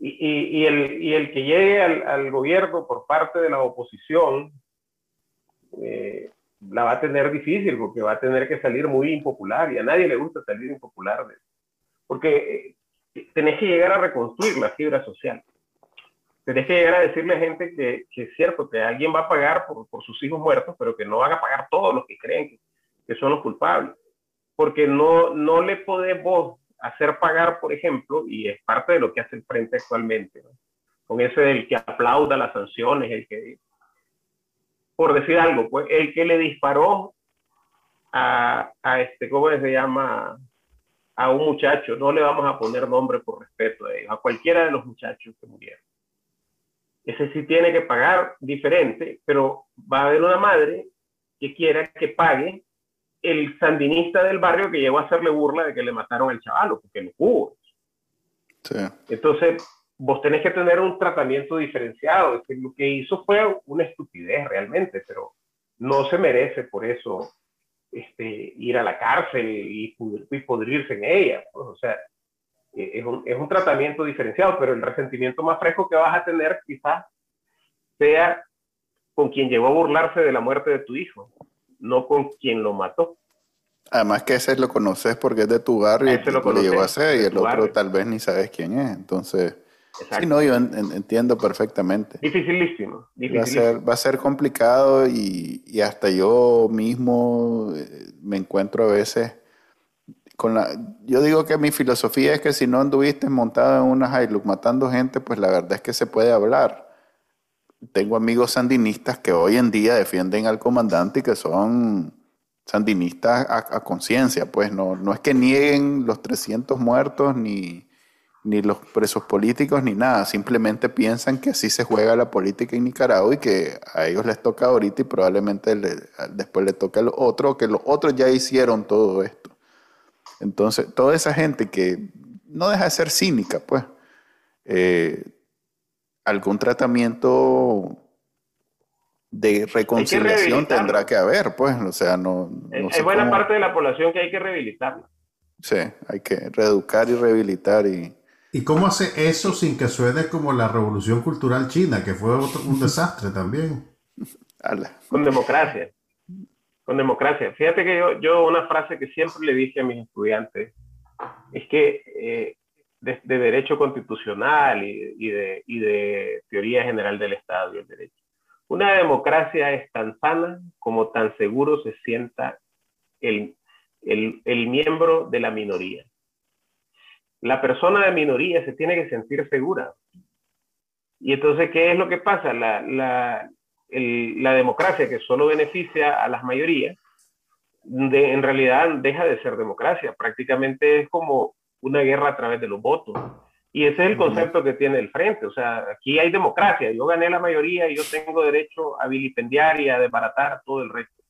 y, el, y el que llegue al, gobierno por parte de la oposición eh, la va a tener difícil porque va a tener que salir muy impopular y a nadie le gusta salir impopular porque eh, tenés que llegar a reconstruir la fibra social. Tenés que llegar a decirle a gente que, que es cierto que alguien va a pagar por, por, sus hijos muertos, pero que no van a pagar todos los que creen que, son los culpables. Porque no, no le podés hacer pagar, por ejemplo, y es parte de lo que hace el frente actualmente, con ese del que aplauda las sanciones, el que, por decir algo, pues el que le disparó a, a este, ¿cómo se llama? A un muchacho, no le vamos a poner nombre por respeto a ellos, a cualquiera de los muchachos que murieron. Ese sí tiene que pagar diferente, pero va a haber una madre que quiera que pague el sandinista del barrio que llegó a hacerle burla de que le mataron al chavalo, porque no hubo. Entonces, vos tenés que tener un tratamiento diferenciado. Lo que hizo fue una estupidez realmente, pero no se merece por eso este, ir a la cárcel y, y podrirse en ella. Pues, o sea, e, es un, es un tratamiento diferenciado, pero el resentimiento más fresco que vas a tener quizás sea con quien llegó a burlarse de la muerte de tu hijo, no con quien lo mató. Además que ese lo conoces porque es de tu barrio y lo, lo llegó a hacer y el otro tal vez ni sabes quién es. Entonces, sí, no, yo entiendo perfectamente. Dificilísimo. Va, a ser, va a ser complicado y, y hasta yo mismo eh, me encuentro a veces con la... Yo digo que mi filosofía es que si no anduviste montado en una Hilux matando gente, pues la verdad es que se puede hablar tengo amigos sandinistas que hoy en día defienden al comandante y que son sandinistas a, conciencia, pues no, no es que nieguen los 300 muertos ni, ni los presos políticos ni nada, simplemente piensan que así se juega la política en Nicaragua y que a ellos les toca ahorita y probablemente después le toca a los otros, que los otros ya hicieron todo esto. Entonces, toda esa gente que no deja de ser cínica, pues, eh, algún tratamiento de reconciliación tendrá que haber, pues, o sea, no... hay buena parte de la población que hay que rehabilitar. Sí, hay que reeducar y rehabilitar y... ¿Y cómo hace eso sin que suene como la revolución cultural china, que fue un desastre también? Con democracia. Con democracia. Fíjate que yo, yo una frase que siempre le dije a mis estudiantes es que eh, de, derecho constitucional y, de, teoría general del Estado y el derecho. Una democracia es tan sana como tan seguro se sienta el, miembro de la minoría. La persona de minoría se tiene que sentir segura. Y entonces, ¿qué es lo que pasa? La democracia que solo beneficia a las mayorías, de, en realidad deja de ser democracia. Prácticamente es como una guerra a través de los votos. Y ese es el concepto que tiene el frente. O sea, aquí hay democracia. Yo gané la mayoría y yo tengo derecho a vilipendiar y a desbaratar todo el resto.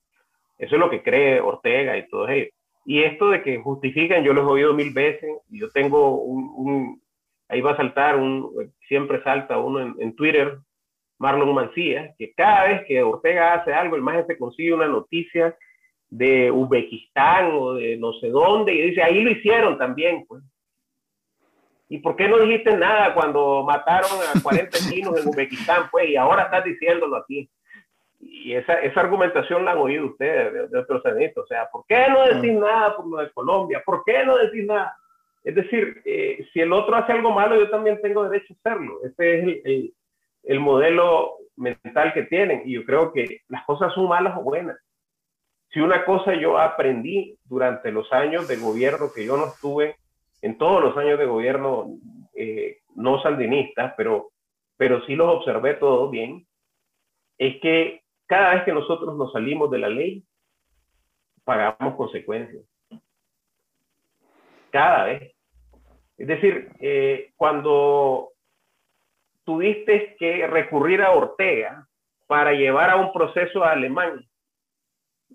Eso es lo que cree Ortega y todo ellos. Y esto de que justifican, yo lo he oído mil veces. Y yo tengo un, ahí va a saltar, un, siempre salta uno en, en Twitter, Marlon Mancía, que cada vez que Ortega hace algo, el más se consigue una noticia de Uzbekistán o de no sé dónde, y dice, ahí lo hicieron también, pues. ¿Y por qué no dijiste nada cuando mataron a 40 chinos en Uzbekistán, pues, y ahora estás diciéndolo aquí? Y esa, esa argumentación la han oído ustedes de, otros años, o sea, ¿por qué no decir mm. nada por lo de Colombia? ¿Por qué no decir nada? Es decir, eh, si el otro hace algo malo, yo también tengo derecho a hacerlo. Ese es el, el, el modelo mental que tienen, y yo creo que las cosas son malas o buenas si una cosa yo aprendí durante los años de gobierno que yo no estuve, en todos los años de gobierno eh, no sandinista, pero, pero sí los observé todo bien, es que cada vez que nosotros nos salimos de la ley, pagamos consecuencias. Cada vez. Es decir, eh, cuando tuviste que recurrir a Ortega para llevar a un proceso alemán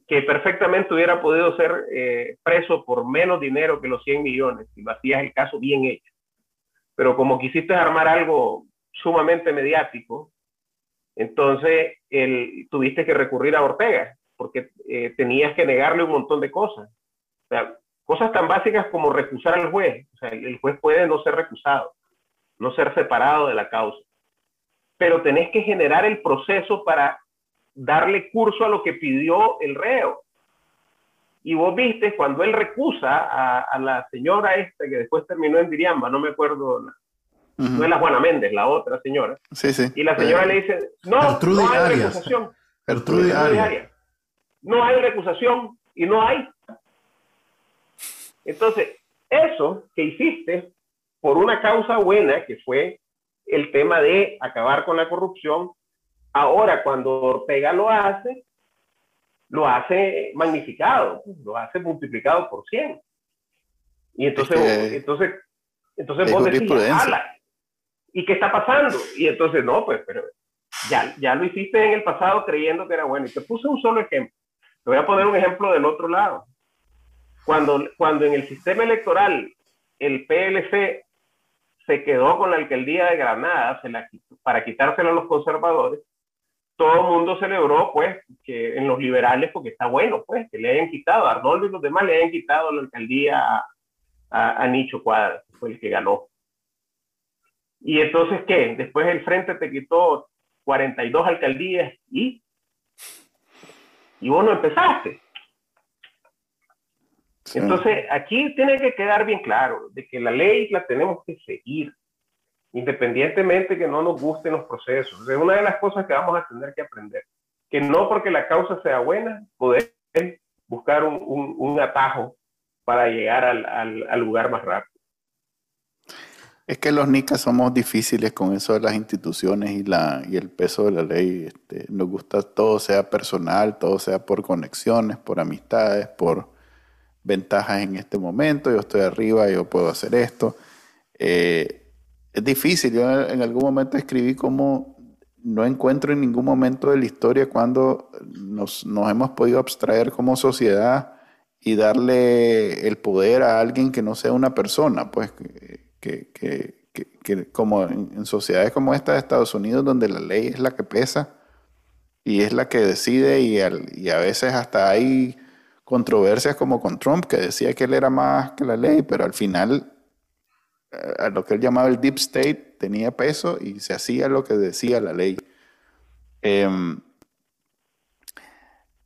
que perfectamente hubiera podido ser eh, preso por menos dinero que los 100 millones, si lo hacías el caso bien hecho. Pero como quisiste armar algo sumamente mediático, entonces el, tuviste que recurrir a Ortega, porque eh, tenías que negarle un montón de cosas. O sea, cosas tan básicas como recusar al juez. O sea, el juez puede no ser recusado, no ser separado de la causa. Pero tenés que generar el proceso para darle curso a lo que pidió el reo. Y vos viste cuando él recusa a, la señora esta que después terminó en Diriamba, no me acuerdo, no es la Juana Méndez, la otra señora. Sí, sí. Y la señora le dice, no, no hay recusación. Gertrudis No hay recusación y no hay. Entonces, eso que hiciste por una causa buena, que fue el tema de acabar con la corrupción, ahora cuando Ortega lo hace, lo hace magnificado, lo hace multiplicado por 100. Y entonces, entonces, entonces vos decís, ¿y qué está pasando? Y entonces, no, pues, pero ya, ya lo hiciste en el pasado creyendo que era bueno. Y te puse un solo ejemplo. Te voy a poner un ejemplo del otro lado. Cuando, cuando en el sistema electoral el PLC se quedó con la alcaldía de Granada se la, para quitárselo a los conservadores, todo el mundo celebró, pues, que en los liberales, porque está bueno, pues, que le hayan quitado, a Arnoldo y los demás le hayan quitado la alcaldía a, a, Nicho Cuadra, que fue el que ganó. Y entonces, ¿qué? Después el Frente te quitó 42 alcaldías y... Y vos no empezaste. Entonces, aquí tiene que quedar bien claro de que la ley la tenemos que seguir independientemente que no nos gusten los procesos. Es una de las cosas que vamos a tener que aprender, que no porque la causa sea buena, poder buscar un, un, atajo para llegar al, al, lugar más rápido. Es que los NICA somos difíciles con eso de las instituciones y, la, y el peso de la ley. Este, nos gusta todo sea personal, todo sea por conexiones, por amistades, por ventajas en este momento. Yo estoy arriba, yo puedo hacer esto. Eh, es difícil. Yo en algún momento escribí como no encuentro en ningún momento de la historia cuando nos, hemos podido abstraer como sociedad y darle el poder a alguien que no sea una persona, pues que, como en, sociedades como esta de Estados Unidos, donde la ley es la que pesa y es la que decide y, y a veces hasta hay controversias como con Trump, que decía que él era más que la ley, pero al final a lo que él llamaba el deep state tenía peso y se hacía lo que decía la ley. Em,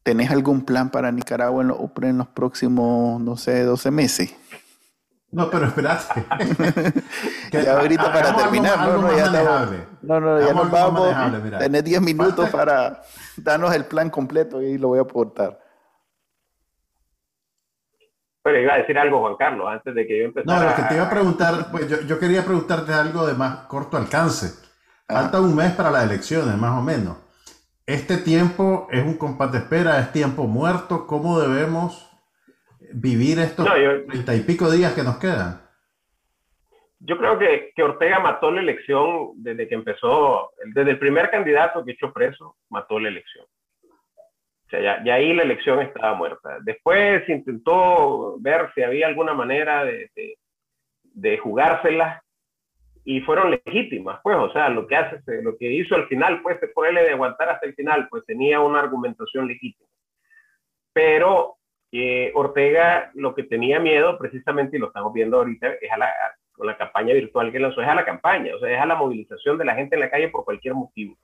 ¿Tenés algún plan para Nicaragua en, en los próximos, no sé, 12 meses? No, pero espérate. ya ahorita para terminar, no, no, ya no, no, ya nos vamos. Tenés 10 minutos para darnos el plan completo y lo voy a aportar. Pero iba a decir algo, Juan Carlos, antes de que yo empezara. No, lo que te iba a preguntar, pues yo, yo quería preguntarte algo de más corto alcance. Ah. Falta un mes para las elecciones, más o menos. ¿Este tiempo es un compás de espera? ¿Es tiempo muerto? ¿Cómo debemos vivir estos treinta y pico días que nos quedan? Yo creo que, que, Ortega mató la elección desde que empezó, desde el primer candidato que echó preso, mató la elección. O sea, ya, ahí la elección estaba muerta. Después intentó ver si había alguna manera de, de, jugárselas y fueron legítimas, pues, o sea, lo que hace, lo que hizo al final, pues, ponerle de aguantar hasta el final, pues tenía una argumentación legítima. Pero eh, Ortega lo que tenía miedo, precisamente, y lo estamos viendo ahorita, es a la, con la campaña virtual que lanzó, es a la campaña, o sea, es a la movilización de la gente en la calle por cualquier motivo.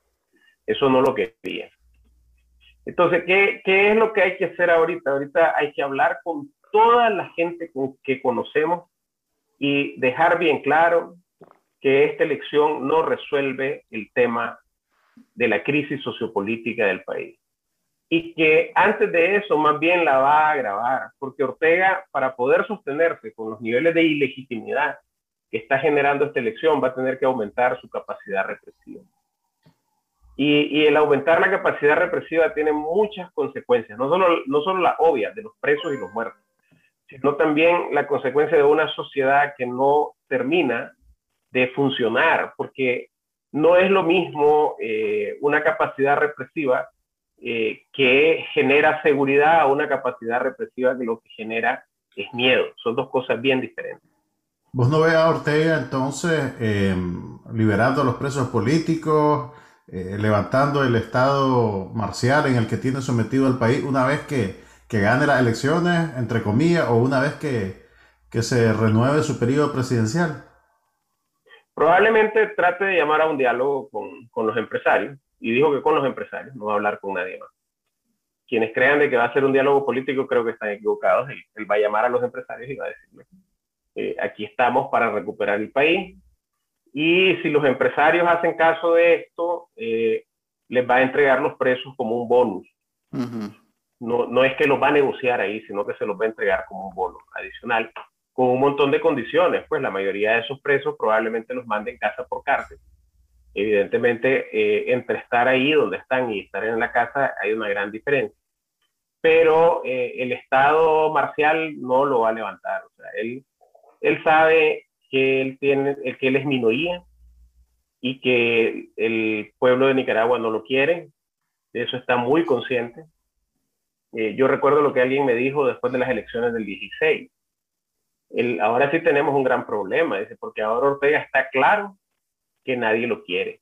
Eso no lo quería. Entonces, ¿qué, ¿qué, es lo que hay que hacer ahorita? Ahorita hay que hablar con toda la gente con, que conocemos y dejar bien claro que esta elección no resuelve el tema de la crisis sociopolítica del país. Y que antes de eso más bien la va a agravar, porque Ortega, para poder sostenerse con los niveles de ilegitimidad que está generando esta elección, va a tener que aumentar su capacidad represiva. Y, el aumentar la capacidad represiva tiene muchas consecuencias, no solo, no solo la obvia de los presos y los muertos, sino también la consecuencia de una sociedad que no termina de funcionar, porque no es lo mismo eh, una capacidad represiva eh, que genera seguridad a una capacidad represiva que lo que genera es miedo. Son dos cosas bien diferentes. ¿Vos no ves a Ortega entonces eh, liberando a los presos políticos? Eh, levantando el estado marcial en el que tiene sometido al país una vez que, que gane las elecciones, entre comillas, o una vez que, que se renueve su periodo presidencial? Probablemente trate de llamar a un diálogo con, con, los empresarios, y dijo que con los empresarios, no va a hablar con nadie más. Quienes crean de que va a ser un diálogo político creo que están equivocados. Él, va a llamar a los empresarios y va a decirles, eh, aquí estamos para recuperar el país, y si los empresarios hacen caso de esto, eh, les va a entregar los presos como un bonus. no, no es que los va a negociar ahí, sino que se los va a entregar como un bono adicional, con un montón de condiciones. Pues la mayoría de esos presos probablemente los manden casa por cárcel. Evidentemente, eh, entre estar ahí donde están y estar en la casa hay una gran diferencia. Pero eh, el Estado marcial no lo va a levantar. O sea, él, él sabe que él, tiene, que él es minoría y que el pueblo de Nicaragua no lo quiere. De eso está muy consciente. Eh, yo recuerdo lo que alguien me dijo después de las elecciones del 16. El, ahora sí tenemos un gran problema, dice, porque ahora Ortega está claro que nadie lo quiere.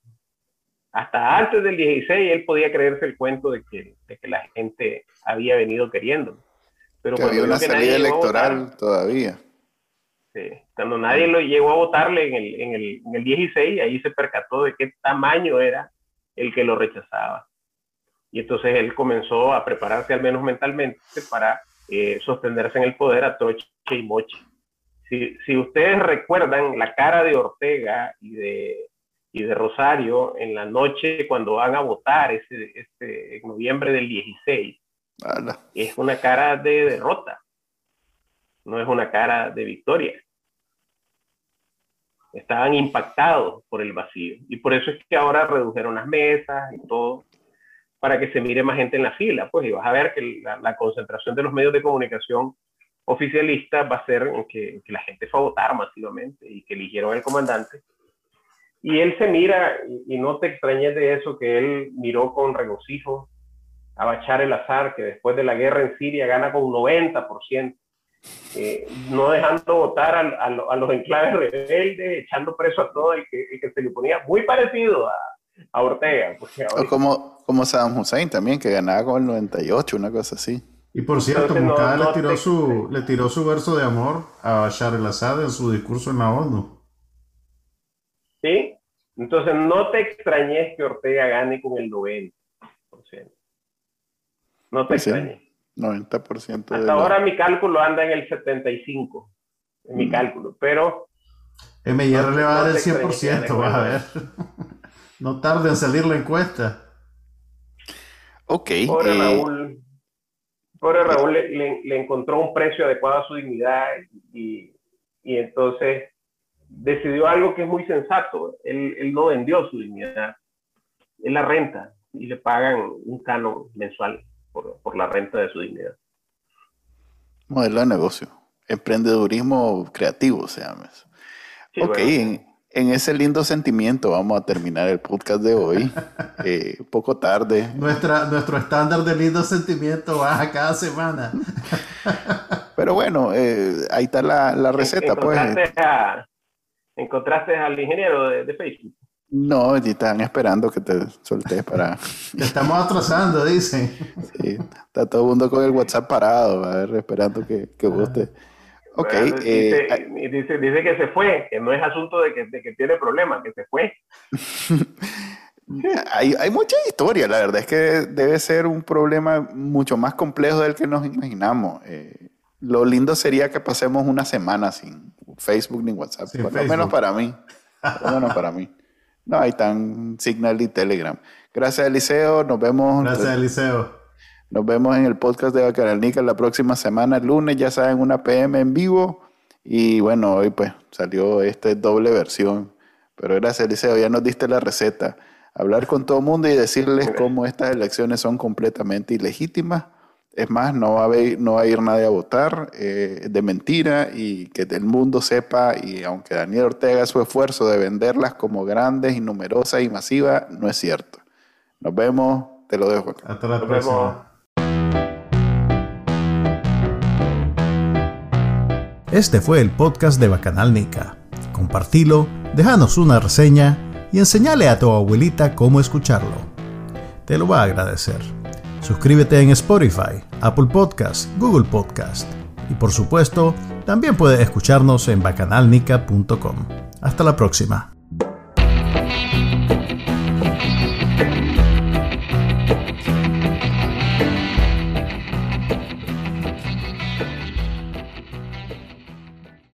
Hasta antes del 16 él podía creerse el cuento de que, de que la gente había venido queriendo. Pero que había una salida electoral todavía. Sí, cuando nadie lo llegó a votarle en el, en, el, en el 16, ahí se percató de qué tamaño era el que lo rechazaba. Y entonces él comenzó a prepararse al menos mentalmente para eh, sostenerse en el poder a troche y moche. Si, si, ustedes recuerdan la cara de Ortega y de, y de Rosario en la noche cuando van a votar ese, este, en noviembre del 16, es una cara de derrota, no es una cara de victoria. Estaban impactados por el vacío y por eso es que ahora redujeron las mesas y todo para que se mire más gente en la fila, pues, y vas a ver que la, concentración de los medios de comunicación oficialistas va a ser que, la gente fue a votar masivamente y que eligieron al comandante. Y él se mira, y, no te extrañes de eso, que él miró con regocijo a Bachar el Azar, que después de la guerra en Siria gana con un 90%, eh, no dejando votar a, a, los enclaves rebeldes, echando preso a todo el que, el que se le ponía muy parecido a, a Ortega. como, como Saddam Hussein también, que ganaba con el 98, una cosa así. Y por cierto, Moncada le, tiró su, le tiró su verso de amor a Bashar el-Assad en su discurso en la ONU. Sí, entonces no te extrañes que Ortega gane con el 90%. No te extrañes. 90%. Hasta ahora mi cálculo anda en el 75%, en mi mm. cálculo, pero... MIR le va a dar el 100%, vas a ver. No tarde en salir la encuesta. Ok. Pobre eh, Raúl, pobre Raúl le, encontró un precio adecuado a su dignidad y, entonces decidió algo que es muy sensato. Él, no vendió su dignidad. Él la renta y le pagan un canon mensual por, la renta de su dignidad. Modelo de negocio. Emprendedurismo creativo se llama eso. ok, en ese lindo sentimiento vamos a terminar el podcast de hoy. Eh, poco tarde. Nuestra, nuestro estándar de lindo sentimiento baja cada semana. Pero bueno, eh, ahí está la, la receta. Pues. ¿Encontraste, al ingeniero de, Facebook? No, están esperando que te soltes para... Te estamos atrasando, dicen. Sí, está todo el mundo con el WhatsApp parado, a ver, esperando que, que guste. Ok. Eh, dice, dice, que se fue, que no es asunto de que, de que tiene problemas, que se fue. hay, hay mucha historia, la verdad es que debe ser un problema mucho más complejo del que nos imaginamos. Eh, lo lindo sería que pasemos una semana sin Facebook ni WhatsApp, por lo menos para mí. Por lo menos para mí. No, hay tan Signal y Telegram. Gracias, Eliseo. Nos vemos. Gracias, Eliseo. Nos vemos en el podcast de Bacanalnica la próxima semana, el lunes, ya saben, una PM en vivo. Y bueno, hoy pues salió esta doble versión. Pero gracias, Eliseo, ya nos diste la receta. Hablar con todo el mundo y decirles cómo estas elecciones son completamente ilegítimas. Es más, no va a, no va a ir nadie a votar eh, de mentira y que el mundo sepa, y aunque Daniel Ortega su esfuerzo de venderlas como grandes y numerosas y masivas, no es cierto. Nos vemos, te lo dejo acá. Hasta la próxima. Este fue el podcast de Bacanal Nica. Compartilo, déjanos una reseña y enseñale a tu abuelita cómo escucharlo. Te lo va a agradecer. Suscríbete en Spotify, Apple Podcast, Google Podcast y por supuesto, también puedes escucharnos en bacanalnica.com. Hasta la próxima.